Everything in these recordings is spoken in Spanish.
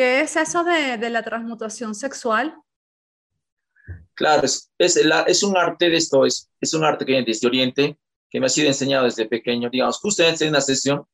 ¿Qué es eso de, de la transmutación sexual? Claro, es, es, la, es, un arte de esto, es, es un arte que viene desde Oriente, que me ha sido enseñado desde pequeño, digamos, justamente en una sesión,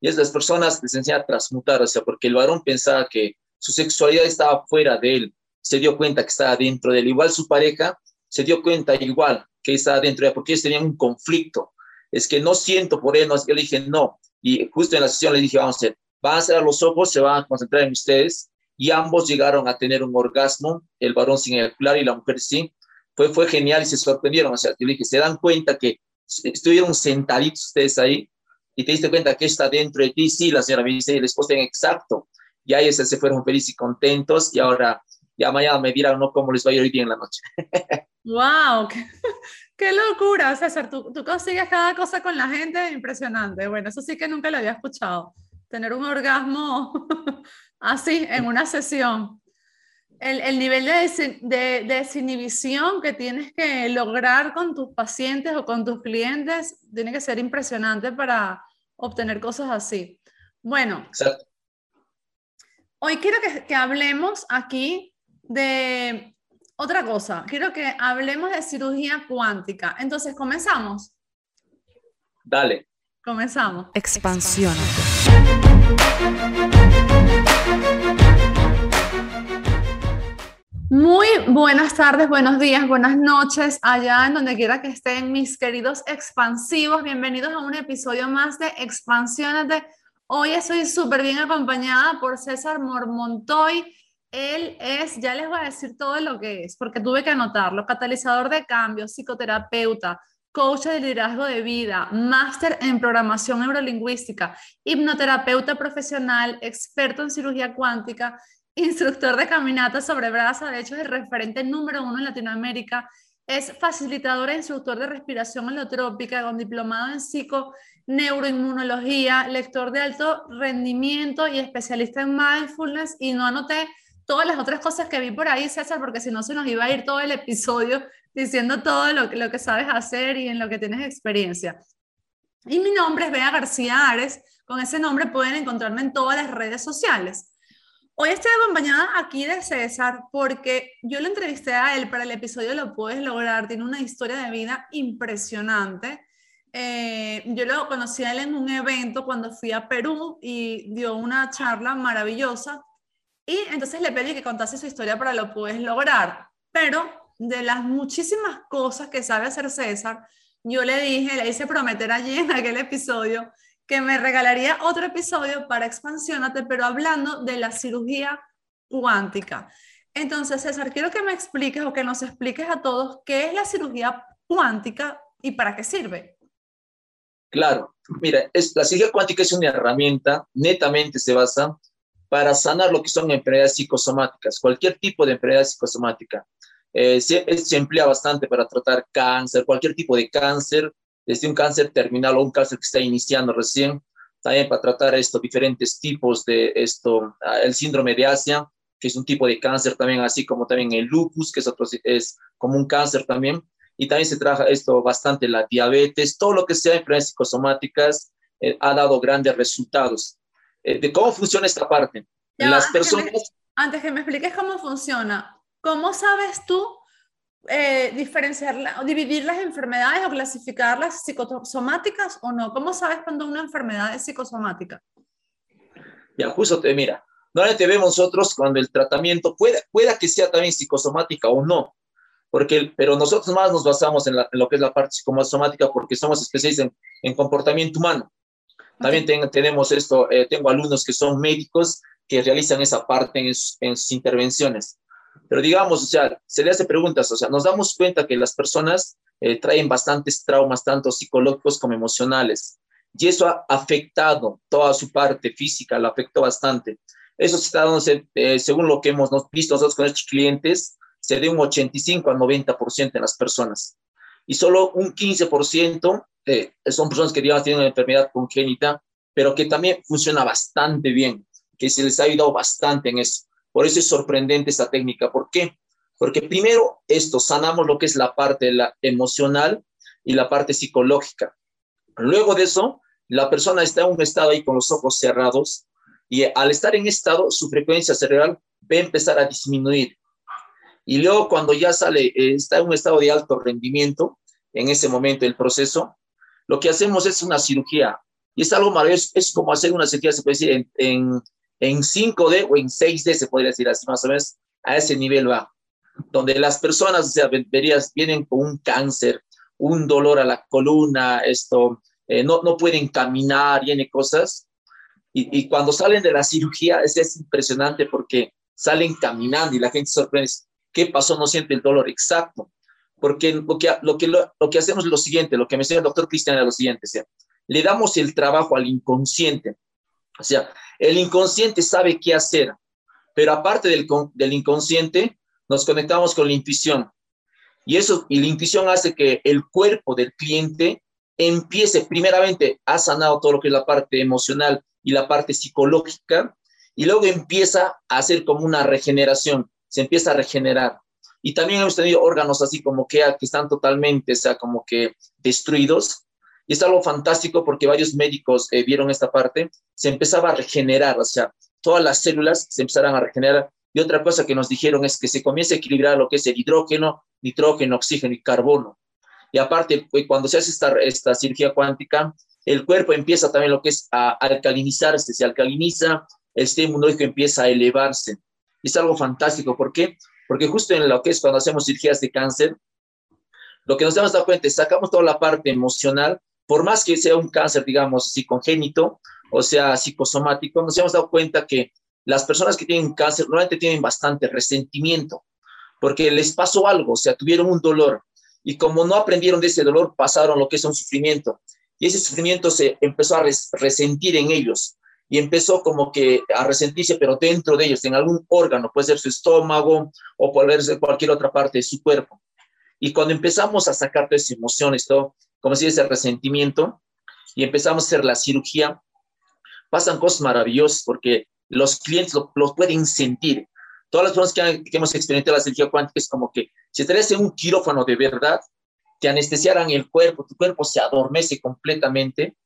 y es las personas les enseña a transmutar, o sea, porque el varón pensaba que su sexualidad estaba fuera de él, se dio cuenta que estaba dentro de él, igual su pareja se dio cuenta igual que estaba dentro de él, porque ellos tenían un conflicto, es que no siento por él, no, yo le dije no, y justo en la sesión le dije, vamos a hacer, van a cerrar los ojos, se van a concentrar en ustedes, y ambos llegaron a tener un orgasmo, el varón sin eyacular y la mujer sí. Fue, fue genial y se sorprendieron. O sea, yo dije, se dan cuenta que estuvieron sentaditos ustedes ahí y te diste cuenta que está dentro de ti. Sí, la señora me dice, el esposo en exacto. Y ahí se fueron felices y contentos y ahora ya mañana me dirán ¿no? cómo les va a ir hoy día en la noche. ¡Wow! Qué, qué, locura, César! Tú, tú consigues cada cosa con la gente impresionante. Bueno, eso sí que nunca lo había escuchado. Tener un orgasmo así en una sesión. El, el nivel de, de, desinhibición que tienes que lograr con tus pacientes o con tus clientes tiene que ser impresionante para obtener cosas así. Bueno, Exacto. hoy quiero que, que hablemos aquí de otra cosa. Quiero que hablemos de cirugía cuántica. Entonces, ¿comenzamos? Dale. Comenzamos. Expansión. Muy buenas tardes, buenos días, buenas noches, allá en donde quiera que estén mis queridos expansivos. Bienvenidos a un episodio más de Expansiónate. Hoy estoy súper bien acompañada por César Mormontoy. Él es, ya les voy a decir todo lo que es, porque tuve que anotarlo, catalizador de cambio, psicoterapeuta, coach de liderazgo de vida, máster en programación neurolingüística, hipnoterapeuta profesional, experto en cirugía cuántica, instructor de caminata sobre braza, de hecho es el referente número uno en Latinoamérica, es facilitador e instructor de respiración holotrópica con diplomado en psico neuroinmunología, lector de alto rendimiento y especialista en mindfulness. Y no anoté todas las otras cosas que vi por ahí, César, porque si no se nos iba a ir todo el episodio diciendo todo lo, que sabes hacer y en lo que tienes experiencia. Y mi nombre es Bea García Ares. Con ese nombre pueden encontrarme en todas las redes sociales. Hoy estoy acompañada aquí de César porque yo lo entrevisté a él para el episodio Lo Puedes Lograr. Tiene una historia de vida impresionante. Eh, yo lo conocí a él en un evento cuando fui a Perú y dio una charla maravillosa. Y entonces le pedí que contase su historia para Lo Puedes Lograr. Pero de las muchísimas cosas que sabe hacer César, yo le dije, le hice prometer allí en aquel episodio que me regalaría otro episodio para Expansionate, pero hablando de la cirugía cuántica. Entonces, César, quiero que me expliques o que nos expliques a todos qué es la cirugía cuántica y para qué sirve. Claro, mira, es, la cirugía cuántica es una herramienta, netamente se basa para sanar lo que son enfermedades psicosomáticas, cualquier tipo de enfermedad psicosomática. Eh, se, se, emplea bastante para tratar cáncer, cualquier tipo de cáncer, desde un cáncer terminal o un cáncer que está iniciando recién, también para tratar estos diferentes tipos de esto, ah, el síndrome de Asia, que es un tipo de cáncer también, así como también el lupus, que es, otro, es como un cáncer también, y también se trabaja esto bastante la diabetes, todo lo que sea enfermedades psicosomáticas eh, ha dado grandes resultados. Eh, ¿De cómo funciona esta parte? Ya, Las antes personas... Que me, antes que me expliques cómo funciona, ¿Cómo sabes tú eh, diferenciar, dividir las enfermedades o clasificarlas psicosomáticas o no? ¿Cómo sabes cuando una enfermedad es psicosomática? Ya, justo te mira. Normalmente vemos nosotros cuando el tratamiento pueda, pueda que sea también psicosomática o no, porque, pero nosotros más nos basamos en, lo que es la parte psicosomática porque somos especialistas en, en comportamiento humano. También tenemos esto, eh, tengo alumnos que son médicos que realizan esa parte en, en sus intervenciones. Pero digamos, o sea, se le hace preguntas, o sea, nos damos cuenta que las personas eh, traen bastantes traumas, tanto psicológicos como emocionales, y eso ha afectado toda su parte física, lo afectó bastante. Eso está dando, eh, según lo que hemos visto nosotros con estos clientes, se de un 85 al 90% en las personas. Y solo un 15% eh, son personas que digamos tienen una enfermedad congénita, pero que también funciona bastante bien, que se les ha ayudado bastante en eso. Por eso es sorprendente esta técnica. ¿Por qué? Porque primero esto, sanamos lo que es la parte emocional y la parte psicológica. Luego de eso, la persona está en un estado ahí con los ojos cerrados Y al estar en estado, su frecuencia cerebral va a empezar a disminuir. Y luego cuando ya sale, eh, está en un estado de alto rendimiento, en ese momento del proceso, lo que hacemos es una cirugía. Y es algo maravilloso, es como hacer una cirugía, se puede decir, en, en 5D o en 6D, se podría decir así más o menos, a ese nivel va. Donde las personas, o sea, verías, vienen con un cáncer, un dolor a la columna, esto, eh, no, no pueden caminar, tiene cosas. Y, y, cuando salen de la cirugía es, es impresionante porque salen caminando y la gente sorprende. ¿Qué pasó? No siente el dolor exacto. Porque lo que, lo que, lo, que hacemos es lo siguiente, lo que me decía el doctor Cristian es lo siguiente, o sea, le damos el trabajo al inconsciente. O sea, el inconsciente sabe qué hacer, pero aparte del, inconsciente, nos conectamos con la intuición. Y eso, y la intuición hace que el cuerpo del cliente empiece, primeramente, ha sanado todo lo que es la parte emocional y la parte psicológica, y luego empieza a hacer como una regeneración, se empieza a regenerar. Y también hemos tenido órganos así como que, que están totalmente, o sea, como que destruidos. Y es algo fantástico porque varios médicos eh, vieron esta parte, se empezaba a regenerar, o sea, todas las células se empezaron a regenerar. Y otra cosa que nos dijeron es que se comienza a equilibrar lo que es el hidrógeno, nitrógeno, oxígeno y carbono. Y aparte, eh, cuando se hace esta, cirugía cuántica, el cuerpo empieza también lo que es a alcalinizarse, se alcaliniza, el sistema inmunológico empieza a elevarse. Es algo fantástico. ¿Por qué? Porque justo en lo que es cuando hacemos cirugías de cáncer, lo que nos damos cuenta es sacamos toda la parte emocional, por más que sea un cáncer, digamos, si congénito o sea psicosomático, nos hemos dado cuenta que las personas que tienen cáncer normalmente tienen bastante resentimiento, porque les pasó algo, o sea, tuvieron un dolor, y como no aprendieron de ese dolor, pasaron lo que es un sufrimiento, y ese sufrimiento se empezó a res resentir en ellos, y empezó como que a resentirse, pero dentro de ellos, en algún órgano, puede ser su estómago o puede ser cualquier otra parte de su cuerpo. Y cuando empezamos a sacar todas esas emociones, todo, como si ese resentimiento, y empezamos a hacer la cirugía, pasan cosas maravillosas porque los clientes lo, lo pueden sentir. Todas las personas que, que, hemos experimentado la cirugía cuántica es como que si te en un quirófano de verdad, te anestesiaran el cuerpo, tu cuerpo se adormece completamente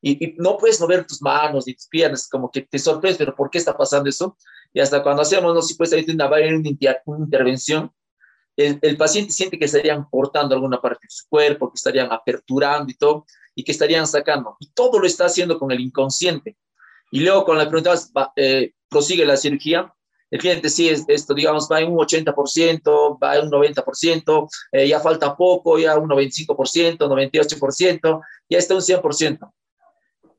y, y, no puedes mover tus manos ni tus piernas, como que te sorprendes, pero ¿por qué está pasando eso? Y hasta cuando hacemos, no sé, pues ahí una, una intervención, el, paciente siente que estarían cortando alguna parte de su cuerpo, que estarían aperturando y todo, y que estarían sacando. Y todo lo está haciendo con el inconsciente. Y luego con la pregunta, eh, prosigue la cirugía, el cliente sí, es, esto digamos, va en un 80%, va en un 90%, eh, ya falta poco, ya un 95%, 98%, ya está un 100%.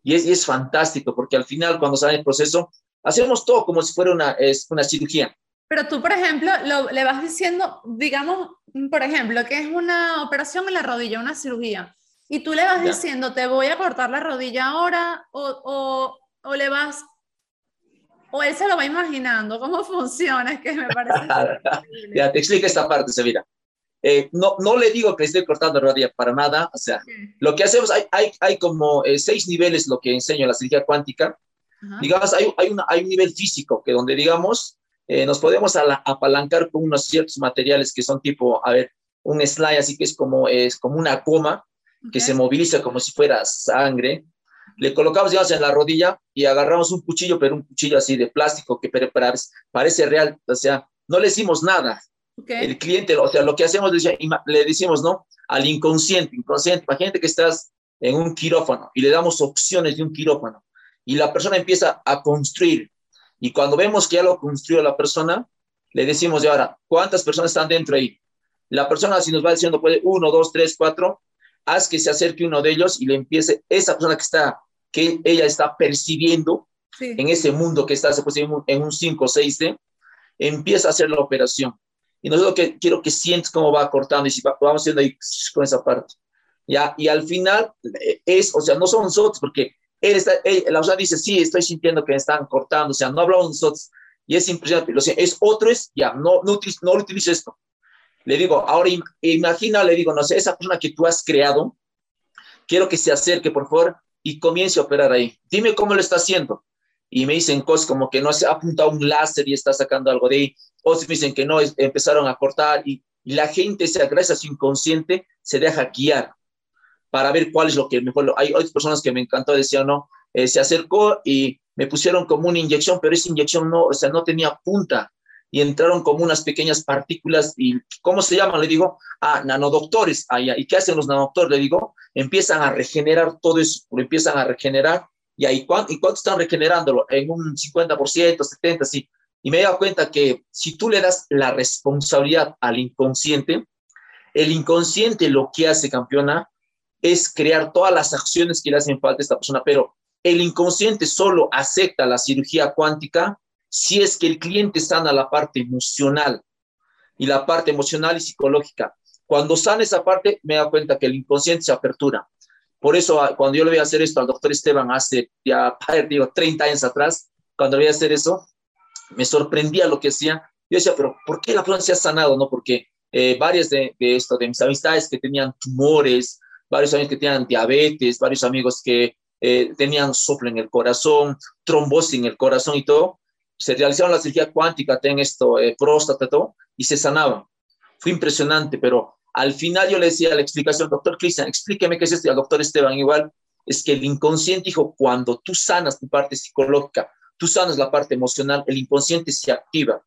Y es, es fantástico porque al final cuando sale el proceso, hacemos todo como si fuera una, es una cirugía. Pero tú, por ejemplo, lo, le vas diciendo, digamos, por ejemplo, que es una operación en la rodilla, una cirugía, y tú le vas ya. diciendo, te voy a cortar la rodilla ahora, o, o, o, le vas, o él se lo va imaginando, cómo funciona, es que me parece. ya, te explico esta parte, Sevilla. Eh, no, no le digo que estoy cortando rodilla para nada, o sea, sí. lo que hacemos, hay, hay, hay como eh, seis niveles, lo que enseño en la cirugía cuántica. Ajá. Digamos, hay, hay, una, hay un nivel físico, que donde, digamos, eh, nos podemos apalancar con unos ciertos materiales que son tipo, a ver, un slide así que es como, es como una coma okay. que se moviliza como si fuera sangre. Le colocamos, digamos, en la rodilla y agarramos un cuchillo, pero un cuchillo así de plástico que parece real, o sea, no le hicimos nada. Okay. El cliente, o sea, lo que hacemos, le decimos, ¿no? Al inconsciente, inconsciente, imagínate que estás en un quirófano y le damos opciones de un quirófano y la persona empieza a construir. Y cuando vemos que ya lo construyó la persona, le decimos de ahora, ¿cuántas personas están dentro ahí? La persona, si nos va diciendo, puede uno, dos, tres, cuatro, haz que se acerque uno de ellos y le empiece, esa persona que está, que ella está percibiendo sí. en ese mundo que está pues, en un, en un 5 o 6D, empieza a hacer la operación y nosotros que quiero que sientes cómo va cortando y si va, vamos haciendo ahí con esa parte. ¿ya? Y al final eh, es, o sea, no son nosotros, porque él está, él, la persona dice, sí, estoy sintiendo que me están cortando, o sea, no hablamos nosotros. Y es impresionante, sea, es otro, es, ya, no, no, no utilizo esto. Le digo, ahora imagina, le digo, no sé, esa persona que tú has creado, quiero que se acerque, por favor, y comience a operar ahí. Dime cómo lo está haciendo. Y me dicen cosas como que no se ha apuntado un láser y está sacando algo de ahí otros dicen que no, empezaron a cortar y, y la gente, se, gracias a su inconsciente, se deja guiar para ver cuál es lo que mejor. Hay otras personas que me encantó, decían, no, eh, se acercó y me pusieron como una inyección, pero esa inyección no, o sea, no tenía punta y entraron como unas pequeñas partículas y ¿cómo se llaman? Le digo, ah, nanodoctores, ah, ¿y qué hacen los nanodoctores? Le digo, empiezan a regenerar todo eso, lo empiezan a regenerar y ahí, ¿cuánto, ¿y cuánto están regenerándolo? En un 50%, 70%, sí. Y me he dado cuenta que si tú le das la responsabilidad al inconsciente, el inconsciente lo que hace, campeona, es crear todas las acciones que le hacen falta a esta persona, pero el inconsciente solo acepta la cirugía cuántica si es que el cliente sana la parte emocional y la parte emocional y psicológica. Cuando sana esa parte, me da cuenta que el inconsciente se apertura. Por eso, ah, cuando yo le voy a hacer esto al doctor Esteban hace ya, digo, 30 años atrás, cuando le voy a hacer eso, me sorprendía lo que hacía. Yo decía, pero ¿por qué la persona se ha sanado? No, porque eh, varias de, de, esto, de mis amistades que tenían tumores, varios amigos que tenían diabetes, varios amigos que eh, tenían soplo en el corazón, trombosis en el corazón y todo, se realizaron la cirugía cuántica, ten esto, eh, próstata, todo, y se sanaban. Fue impresionante, pero al final yo le decía la explicación, doctor Cristian, explíqueme qué es esto, al doctor Esteban igual, es que el inconsciente dijo, cuando tú sanas tu parte psicológica, tú sanas la parte emocional, el inconsciente se activa.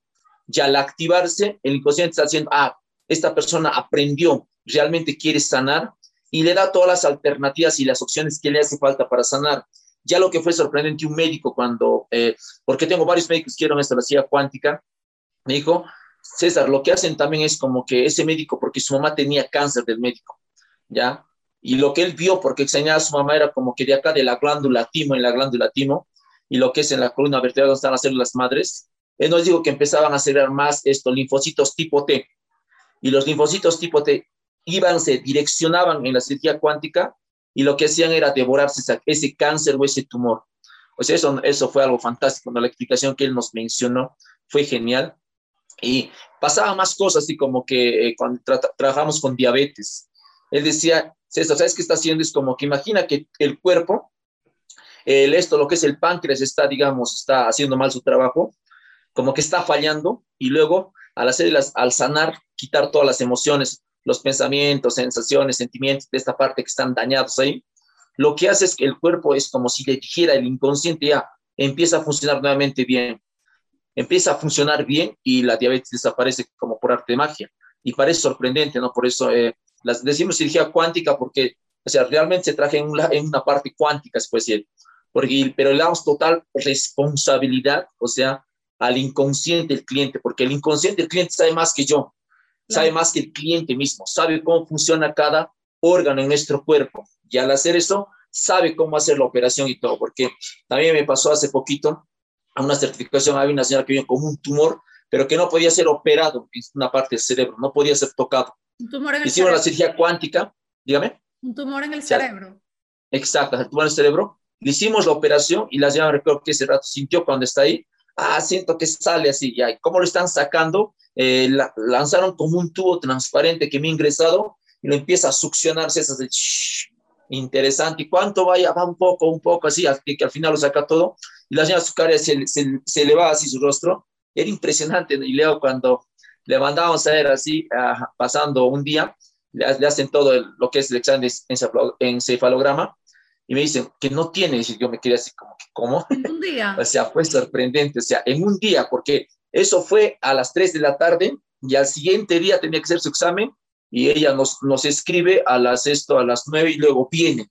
Y al activarse, el inconsciente está diciendo, ah, esta persona aprendió, realmente quiere sanar y le da todas las alternativas y las opciones que le hace falta para sanar. Ya lo que fue sorprendente, un médico cuando, eh, porque tengo varios médicos que la silla cuántica, me dijo, César, lo que hacen también es como que ese médico, porque su mamá tenía cáncer del médico, ¿ya? Y lo que él vio, porque extrañaba a su mamá, era como que de acá de la glándula timo, en la glándula timo, y lo que es en la columna vertebral donde están las células madres, él nos dijo que empezaban a acelerar más estos linfocitos tipo T, y los linfocitos tipo T iban, se direccionaban en la cirugía cuántica y lo que hacían era devorarse ese cáncer o ese tumor. O sea, eso, eso fue algo fantástico, la explicación que él nos mencionó fue genial. Y pasaba más cosas, así como que eh, cuando trabajamos con diabetes, él decía, César, ¿sabes qué está haciendo? Es como que imagina que el cuerpo, el esto, lo que es el páncreas, está, digamos, está haciendo mal su trabajo, como que está fallando, y luego al hacer al sanar, quitar todas las emociones, los pensamientos, sensaciones, sentimientos de esta parte que están dañados ahí, lo que hace es que el cuerpo es como si le dijera el inconsciente ya empieza a funcionar nuevamente bien, empieza a funcionar bien y la diabetes desaparece como por arte de magia. Y parece sorprendente, ¿no? Por eso eh, las, decimos cirugía cuántica porque, o sea, realmente se traje en una, en una parte cuántica, se puede decir, porque, pero le damos total responsabilidad, o sea, al inconsciente del cliente, porque el inconsciente del cliente sabe más que yo, sabe más que el cliente mismo, sabe cómo funciona cada órgano en nuestro cuerpo. Y al hacer eso, sabe cómo hacer la operación y todo, porque también me pasó hace poquito a una certificación, había una señora que vino con un tumor, pero que no podía ser operado en una parte del cerebro, no podía ser tocado. Un tumor en el Hicimos la cirugía cuántica, dígame. Un tumor en el cerebro. Exacto, el tumor en el cerebro. Le hicimos la operación y la señora, recuerdo que ese rato sintió cuando está ahí, ah, siento que sale así, ya, ¿cómo lo están sacando? Eh, lanzaron como un tubo transparente que me ha ingresado y lo empieza a succionarse, es interesante, ¿y cuánto vaya? Va un poco, un poco, así, que, que al final lo saca todo, y la señora Zucaria se, se, se le así su rostro, era impresionante, y Leo cuando le mandábamos a ver así, pasando un día, le, hacen todo lo que es el examen de encefalograma, y me dicen que no tiene, y yo me quedé así como, ¿cómo? Un día. o sea, fue sorprendente, o sea, en un día, porque eso fue a las 3 de la tarde y al siguiente día tenía que hacer su examen y ella nos, nos escribe a las, esto, a las 9 y luego viene.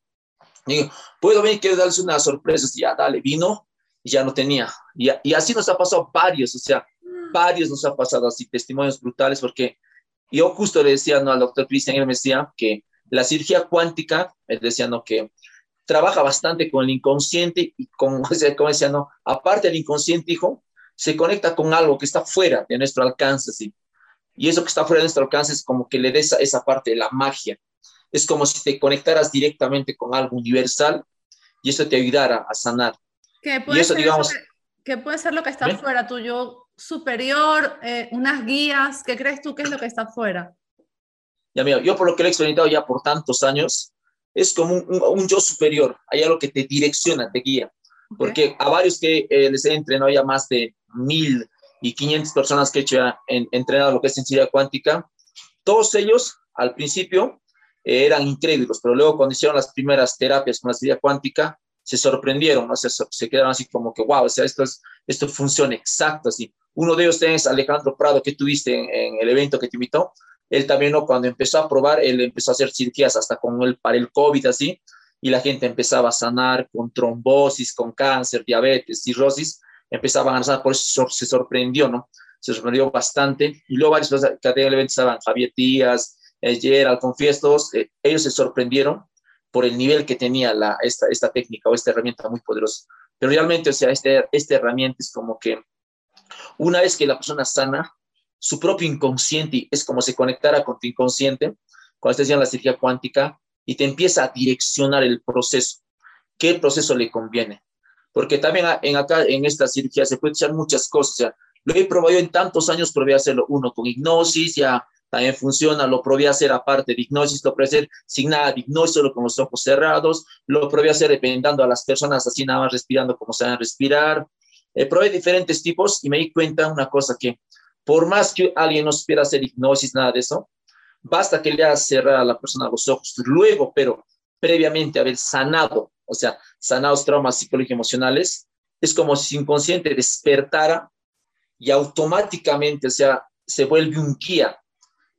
Y puedo venir, quiero darles una sorpresa, ya, dale, vino y ya no tenía. Y, y así nos ha pasado varios, o sea, varios nos ha pasado así, testimonios brutales, porque yo justo le decía ¿no? al doctor Cristian, él me decía que la cirugía cuántica, él decía, ¿no? que trabaja bastante con el inconsciente y con, como decía, no, aparte del inconsciente, hijo, se conecta con algo que está fuera de nuestro alcance, ¿sí? Y eso que está fuera de nuestro alcance es como que le des esa, parte de la magia. Es como si te conectaras directamente con algo universal y eso te ayudara a sanar. ¿Qué puede, ser, digamos, que, puede ser lo que está fuera tuyo superior, eh, unas guías? ¿Qué crees tú que es lo que está fuera? Ya, mira, yo por lo que lo he experimentado ya por tantos años, es como un, yo superior, hay algo que te direcciona, te guía. Porque a varios que eh, les he entrenado ya más de mil y quinientas personas que he hecho en, entrenado lo que es sensibilidad cuántica, todos ellos al principio eh, eran incrédulos, pero luego cuando hicieron las primeras terapias con la sensibilidad cuántica, se sorprendieron, ¿no? se, se quedaron así como que, wow, o sea, esto, es, esto funciona exacto, así. Uno de ellos es Alejandro Prado, que tuviste en, el evento que te invitó. Él también, ¿no? cuando empezó a probar, él empezó a hacer cirugías hasta con el, para el COVID, así, y la gente empezaba a sanar con trombosis, con cáncer, diabetes, cirrosis, empezaban a sanar, por eso se sorprendió, ¿no? Se sorprendió bastante. Y luego varios que estaban Javier Díaz, Gerald, Confiestos, eh, ellos se sorprendieron por el nivel que tenía esta, esta técnica o esta herramienta muy poderosa. Pero realmente, o sea, este, esta herramienta es como que una vez que la persona sana, su propio inconsciente es como se conectara con tu inconsciente, cuando estás en la cirugía cuántica, y te empieza a direccionar el proceso. ¿Qué proceso le conviene? Porque también en acá, en esta cirugía, se puede echar muchas cosas. Lo he probado en tantos años, probé hacerlo uno con hipnosis, ya también funciona, lo probé a hacer aparte de hipnosis, lo probé a hacer sin nada de hipnosis, solo con los ojos cerrados, lo probé a hacer dependiendo a las personas, así nada más respirando como se van a respirar. Eh, probé diferentes tipos y me di cuenta una cosa que por más que alguien no supiera hacer hipnosis, nada de eso, basta que le haga cerrar a la persona los ojos, luego, pero previamente haber sanado, o sea, sanados traumas psicológicos emocionales, es como si inconsciente despertara y automáticamente, o sea, se vuelve un guía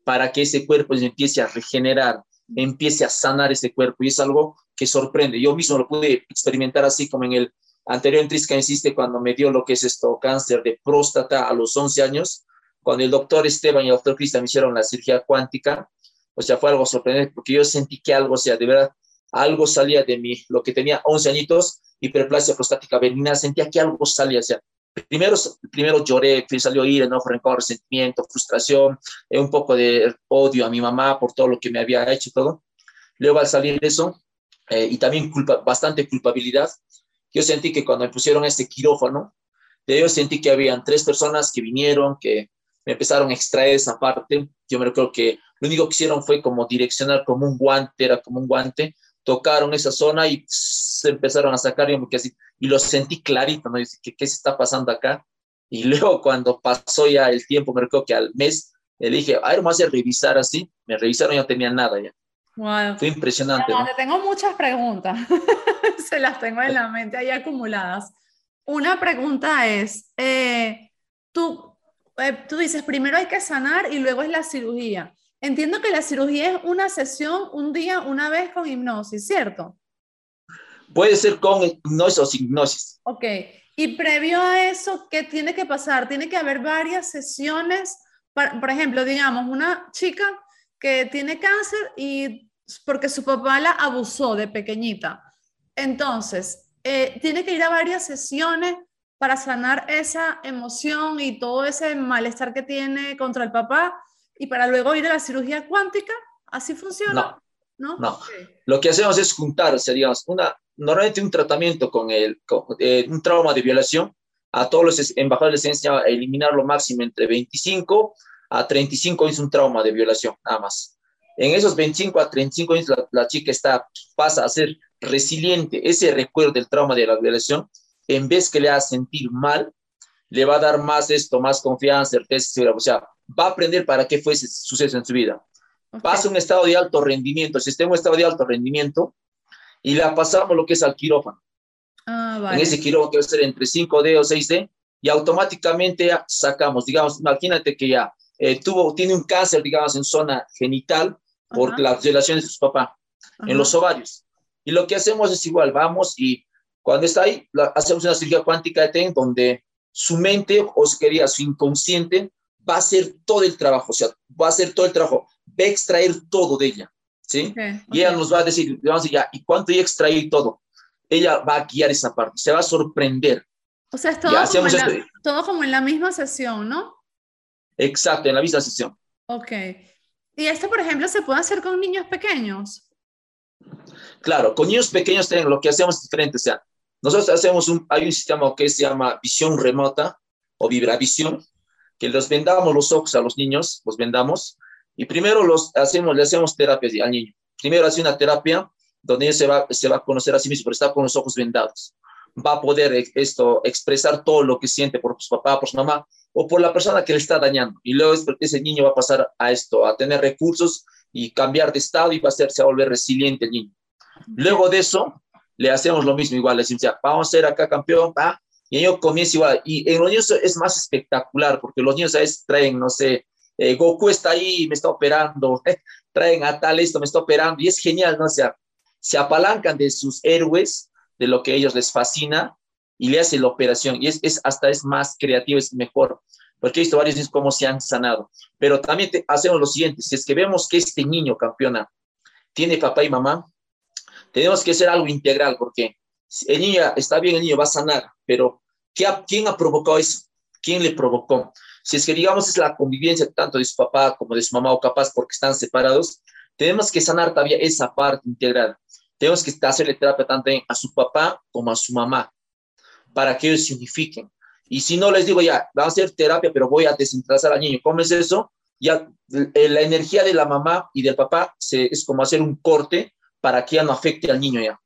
para que ese cuerpo empiece a regenerar, empiece a sanar ese cuerpo. Y es algo que sorprende. Yo mismo lo pude experimentar así como en el anterior que insiste cuando me dio lo que es esto, cáncer de próstata a los 11 años, cuando el doctor Esteban y el doctor Cristian me hicieron la cirugía cuántica, o sea, fue algo sorprendente porque yo sentí que algo, o sea, de verdad, algo salía de mí, lo que tenía 11 añitos, hiperplasia prostática benigna, sentía que algo salía, o sea, Primero, primero lloré, salió ira, enojo, rencor, resentimiento, frustración, eh, un poco de odio a mi mamá por todo lo que me había hecho todo. Luego al salir de eso, eh, y también culpa, bastante culpabilidad, yo sentí que cuando me pusieron este quirófano, ellos sentí que habían tres personas que vinieron, que me empezaron a extraer esa parte. Yo me recuerdo que lo único que hicieron fue como direccionar como un guante, era como un guante, tocaron esa zona y se empezaron a sacar, y, así, y lo sentí clarito, ¿no? ¿qué, ¿qué se está pasando acá? Y luego cuando pasó ya el tiempo, me recuerdo que al mes, le dije, a ver, vamos a revisar así, me revisaron y no tenía nada ya. Wow. Fue impresionante. ¿no? Tengo muchas preguntas, se las tengo en la mente ahí acumuladas. Una pregunta es, eh, tú, eh, tú dices, primero hay que sanar y luego es la cirugía. Entiendo que la cirugía es una sesión, un día, una vez con hipnosis, ¿cierto? Puede ser con hipnosis o sin hipnosis. Ok. Y previo a eso, ¿qué tiene que pasar? Tiene que haber varias sesiones. por ejemplo, digamos, una chica que tiene cáncer y porque su papá la abusó de pequeñita. Entonces, eh, tiene que ir a varias sesiones para sanar esa emoción y todo ese malestar que tiene contra el papá y para luego ir a la cirugía cuántica? ¿Así funciona? No. ¿No? Lo que hacemos es juntar, o digamos, una, normalmente un tratamiento con, el, eh, un trauma de violación, a todos los embajadores les enseña a eliminar lo máximo entre 25 a 35 es un trauma de violación, nada más. En esos 25 a 35 años la, la, chica está, pasa a ser resiliente. Ese recuerdo del trauma de la violación, en vez que le haga sentir mal, le va a dar más esto, más confianza, certeza, o sea, va a aprender para qué fue ese suceso en su vida. Pasa un estado de alto rendimiento, el sistema un estado de alto rendimiento, y la pasamos lo que es al quirófano. Ah, en ese quirófano que va a ser entre 5D o 6D, y automáticamente ya sacamos, digamos, imagínate que ya eh, tuvo, tiene un cáncer, digamos, en zona genital por las relaciones de su papá, en los ovarios. Y lo que hacemos es igual, vamos y cuando está ahí, hacemos una cirugía cuántica de TEN donde su mente, o se quería, su inconsciente, va a hacer todo el trabajo, o sea, va a hacer todo el trabajo, va a extraer todo de ella, ¿sí? Y ella nos va a decir, vamos ya, ¿y cuánto ya extraí todo? Ella va a guiar esa parte, se va a sorprender. O sea, es todo, como en, la, todo como en la misma sesión, ¿no? Exacto, en la misma sesión. Ok. ¿Y esto, por ejemplo, se puede hacer con niños pequeños? Claro, con niños pequeños lo que hacemos es diferente. O sea, nosotros hacemos un, hay un sistema que se llama visión remota o vibravisión, que los vendamos los ojos a los niños, los vendamos, y primero los hacemos, le hacemos terapia al niño. Primero hace una terapia donde él se va, se va a conocer a sí mismo, pero está con los ojos vendados. Va a poder esto, expresar todo lo que siente por su papá, por su mamá, o por la persona que le está dañando. Y luego ese niño va a pasar a esto, a tener recursos y cambiar de estado y va a hacerse a volver resiliente el niño. Luego de eso, le hacemos lo mismo igual, le decimos, ya, vamos a ser acá campeón, y ellos comienza igual. Y en los niños es más espectacular, porque los niños a veces traen, no sé, eh, Goku está ahí, me está operando, traen a tal esto, me está operando, y es genial, ¿no? O sea, se apalancan de sus héroes, de lo que a ellos les fascina, y le hacen la operación, y es, es hasta es más creativo, es mejor, porque he visto varios niños cómo se han sanado. Pero también hacemos lo siguiente, si es que vemos que este niño campeona tiene papá y mamá, tenemos que hacer algo integral, porque el niño está bien, el niño va a sanar, pero ¿qué, ¿quién ha provocado eso? ¿Quién le provocó? Si es que, digamos, es la convivencia tanto de su papá como de su mamá o capaz porque están separados, tenemos que sanar todavía esa parte integral. Tenemos que hacerle terapia tanto a su papá como a su mamá para que ellos se unifiquen. Y si no les digo ya, vamos a hacer terapia, pero voy a descentralizar al niño, ¿cómo es eso? Ya eh, la energía de la mamá y del papá se, es como hacer un corte para que ya no afecte al niño ya.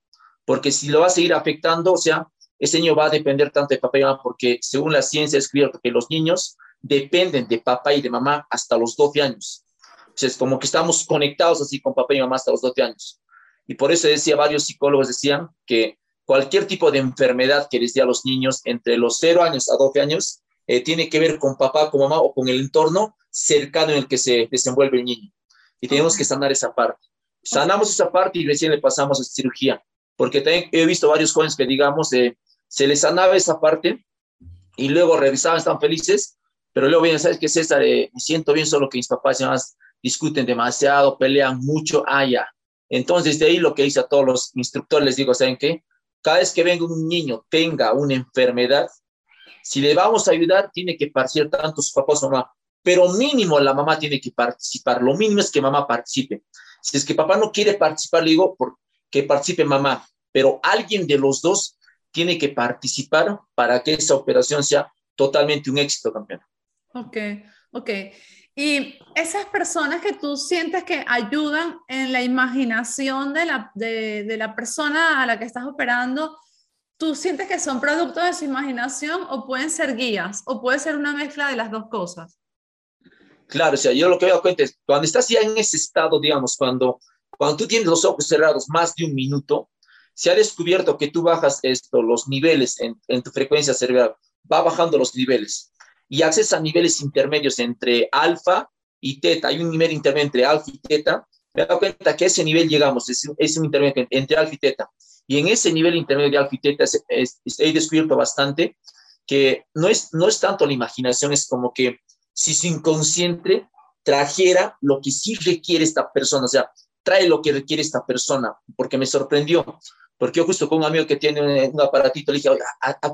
Porque si lo va a seguir afectando, o sea, ese niño va a depender tanto de papá y mamá, porque según la ciencia es descubierto que los niños dependen de papá y de mamá hasta los 12 años. es como que estamos conectados así con papá y mamá hasta los 12 años. Y por eso decía, varios psicólogos decían que cualquier tipo de enfermedad que les dé a los niños entre los 0 años a 12 años eh, tiene que ver con papá, con mamá o con el entorno cercano en el que se desenvuelve el niño. Y tenemos que sanar esa parte. Sanamos esa parte y recién le pasamos a cirugía. Porque también he visto varios jóvenes que, digamos, eh, se les sanaba esa parte y luego revisaban, están felices, pero luego vienen, ¿sabes qué, César? Eh, me siento bien, solo que mis papás y mamás discuten demasiado, pelean mucho, ah, ya. Entonces, de ahí lo que hice a todos los instructores, les digo, ¿saben qué? Cada vez que venga un niño, tenga una enfermedad, si le vamos a ayudar, tiene que participar tanto su papá o su mamá, pero mínimo la mamá tiene que participar, lo mínimo es que mamá participe. Si es que papá no quiere participar, le digo, que participe mamá, pero alguien de los dos tiene que participar para que esa operación sea totalmente un éxito, campeón. Ok, ok. Y esas personas que tú sientes que ayudan en la imaginación de la, de, la persona a la que estás operando, ¿tú sientes que son producto de su imaginación o pueden ser guías o puede ser una mezcla de las dos cosas? Claro, o sea, yo lo que me doy cuenta es, cuando estás ya en ese estado, digamos, cuando, cuando tú tienes los ojos cerrados más de un minuto, se ha descubierto que tú bajas esto, los niveles en tu frecuencia cerebral, va bajando los niveles y accesa a niveles intermedios entre alfa y teta. Hay un nivel intermedio entre alfa y teta. Me dado cuenta que ese nivel llegamos, es, es un intermedio entre alfa y teta. Y en ese nivel intermedio de alfa y teta he descubierto bastante que no es, no es tanto la imaginación, es como que si su inconsciente trajera lo que sí requiere esta persona, o sea, trae lo que requiere esta persona, porque me sorprendió, porque yo justo con un amigo que tiene un, aparatito le dije,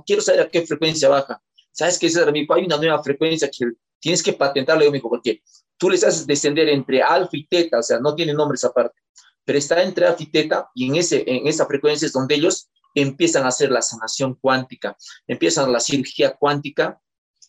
quiero saber a qué frecuencia baja. ¿Sabes qué, César? Me hay una nueva frecuencia que tienes que patentarla, yo me dijo, porque tú les haces descender entre alfa y teta, o sea, no tiene nombre esa parte, pero está entre alfa y teta, y en, ese, en esa frecuencia es donde ellos empiezan a hacer la sanación cuántica, empiezan la cirugía cuántica,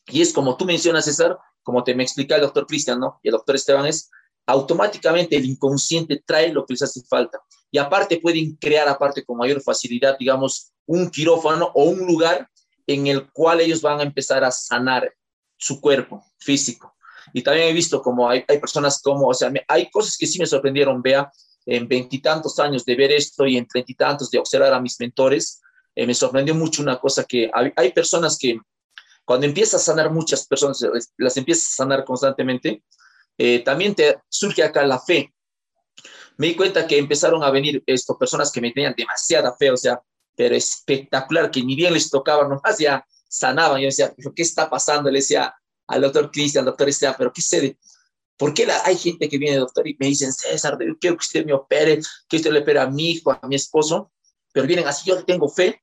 y es como tú mencionas, César, como te me explica el doctor Cristian, ¿no? Y el doctor Esteban es, automáticamente el inconsciente trae lo que les hace falta. Y aparte pueden crear, aparte con mayor facilidad, digamos, un quirófano o un lugar en el cual ellos van a empezar a sanar su cuerpo físico. Y también he visto como hay, hay personas como, o sea, hay cosas que sí me sorprendieron, vea, en veintitantos años de ver esto y en treinta y tantos de observar a mis mentores, eh, me sorprendió mucho una cosa que hay, hay, personas que cuando empiezas a sanar muchas personas, las empiezas a sanar constantemente, eh, también te surge acá la fe. Me di cuenta que empezaron a venir esto, personas que me tenían demasiada fe, o sea, pero espectacular, que ni bien les tocaba, nomás ya sanaban. Yo decía, ¿pero qué está pasando? Le decía al doctor Cristian, doctor Esteban, ¿pero qué sé? ¿Por qué la, hay gente que viene, doctor, y me dicen, César, yo quiero que usted me opere, que usted le opere a mi hijo, a mi esposo, pero vienen así, yo tengo fe,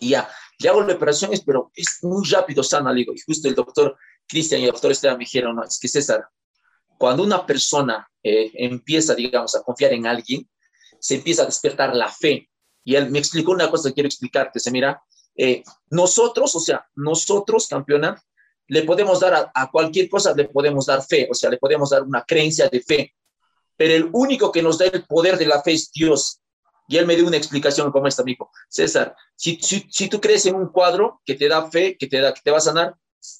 y ya, le hago la operación, pero es muy rápido, sana, le digo, y justo el doctor Cristian y el doctor Esteban me dijeron, no, es que César, cuando una persona eh, empieza, digamos, a confiar en alguien, se empieza a despertar la fe, y él me explicó una cosa que quiero explicarte, se mira, eh, nosotros, o sea, nosotros, campeona, le podemos dar a, cualquier cosa, le podemos dar fe, o sea, le podemos dar una creencia de fe, pero el único que nos da el poder de la fe es Dios. Y él me dio una explicación como esta, amigo. César, si, si, si, tú crees en un cuadro que te da fe, que te, da, que te va a sanar,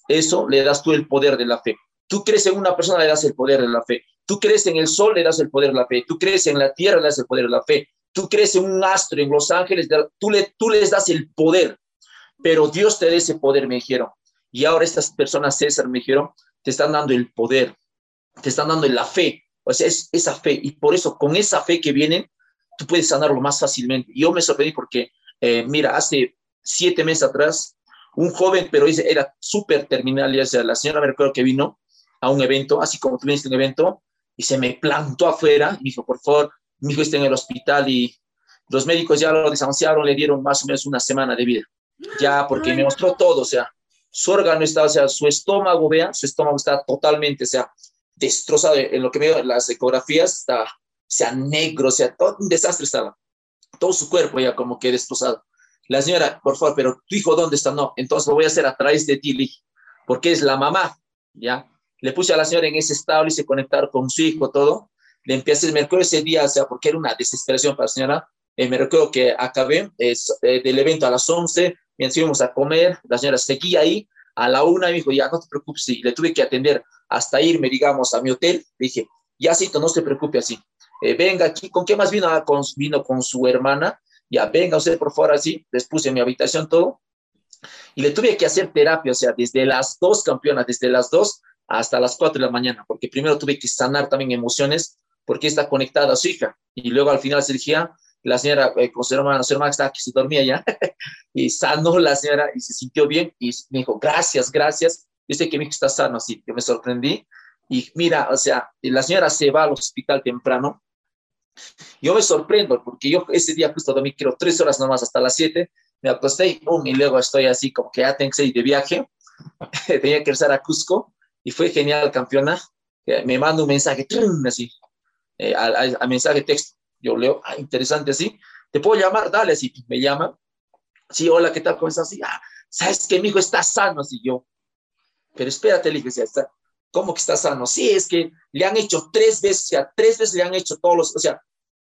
eso le das tú el poder de la fe. Tú crees en una persona, le das el poder de la fe. Tú crees en el sol, le das el poder de la fe. Tú crees en la tierra, le das el poder de la fe. Tú crees en un astro en Los Ángeles, tú, le, tú les das el poder, pero Dios te da ese poder, me dijeron. Y ahora estas personas, César, me dijeron, te están dando el poder, te están dando la fe, o sea, es esa fe, y por eso, con esa fe que vienen, tú puedes sanarlo más fácilmente. Yo me sorprendí porque, eh, mira, hace siete meses atrás, un joven, pero era súper terminal, ya sea, la señora me recuerdo que vino a un evento, así como tú viniste un evento, y se me plantó afuera, y dijo, por favor, mi hijo está en el hospital y los médicos ya lo desahuciaron, le dieron más o menos una semana de vida, ya porque me mostró todo, o sea, su órgano está, o sea, su estómago, vea, su estómago está totalmente, o sea, destrozado, en lo que veo en las ecografías, está, sea, negro, o sea, todo un desastre estaba, todo su cuerpo ya como que destrozado. La señora, por favor, pero tu hijo, ¿dónde está? No, entonces lo voy a hacer a través de ti, porque es la mamá, ¿ya? Le puse a la señora en ese estado, y se conectar con su hijo, todo, empecé, me recuerdo ese día, o sea, porque era una desesperación para la señora, eh, me recuerdo que acabé eh, del evento a las 11, mientras íbamos a comer, la señora seguía ahí, a la una me dijo, ya no te preocupes, y le tuve que atender hasta irme, digamos, a mi hotel, le dije, ya Cito, no se preocupe así, eh, venga aquí, ¿con qué más vino? Ah, con, vino con su hermana, ya venga usted por favor así, les puse en mi habitación todo, y le tuve que hacer terapia, o sea, desde las dos campeonas, desde las dos hasta las cuatro de la mañana, porque primero tuve que sanar también emociones, porque está conectada a su hija. Y luego al final se dirigía, la señora eh, con su hermana, su hermana estaba que se dormía ya, y sanó la señora y se sintió bien y me dijo, gracias, gracias. Yo sé que mi hijo está sano, así que me sorprendí. Y mira, o sea, la señora se va al hospital temprano. Yo me sorprendo porque yo ese día justo dormí, quiero tres horas nomás hasta las siete, me acosté y, y luego estoy así como que ya tengo que ir de viaje. Tenía que regresar a Cusco y fue genial, campeona. Me manda un mensaje, así, eh, a, mensaje texto. Yo leo, ah, interesante así. ¿Te puedo llamar? Dale, así. Me llama. Sí, hola, ¿qué tal? ¿Cómo estás? Así, ah, ¿sabes que mi hijo está sano? Así yo. Pero espérate, le dije, está, ¿cómo que está sano? Sí, es que le han hecho tres veces, o sea, tres veces le han hecho todos los, o sea,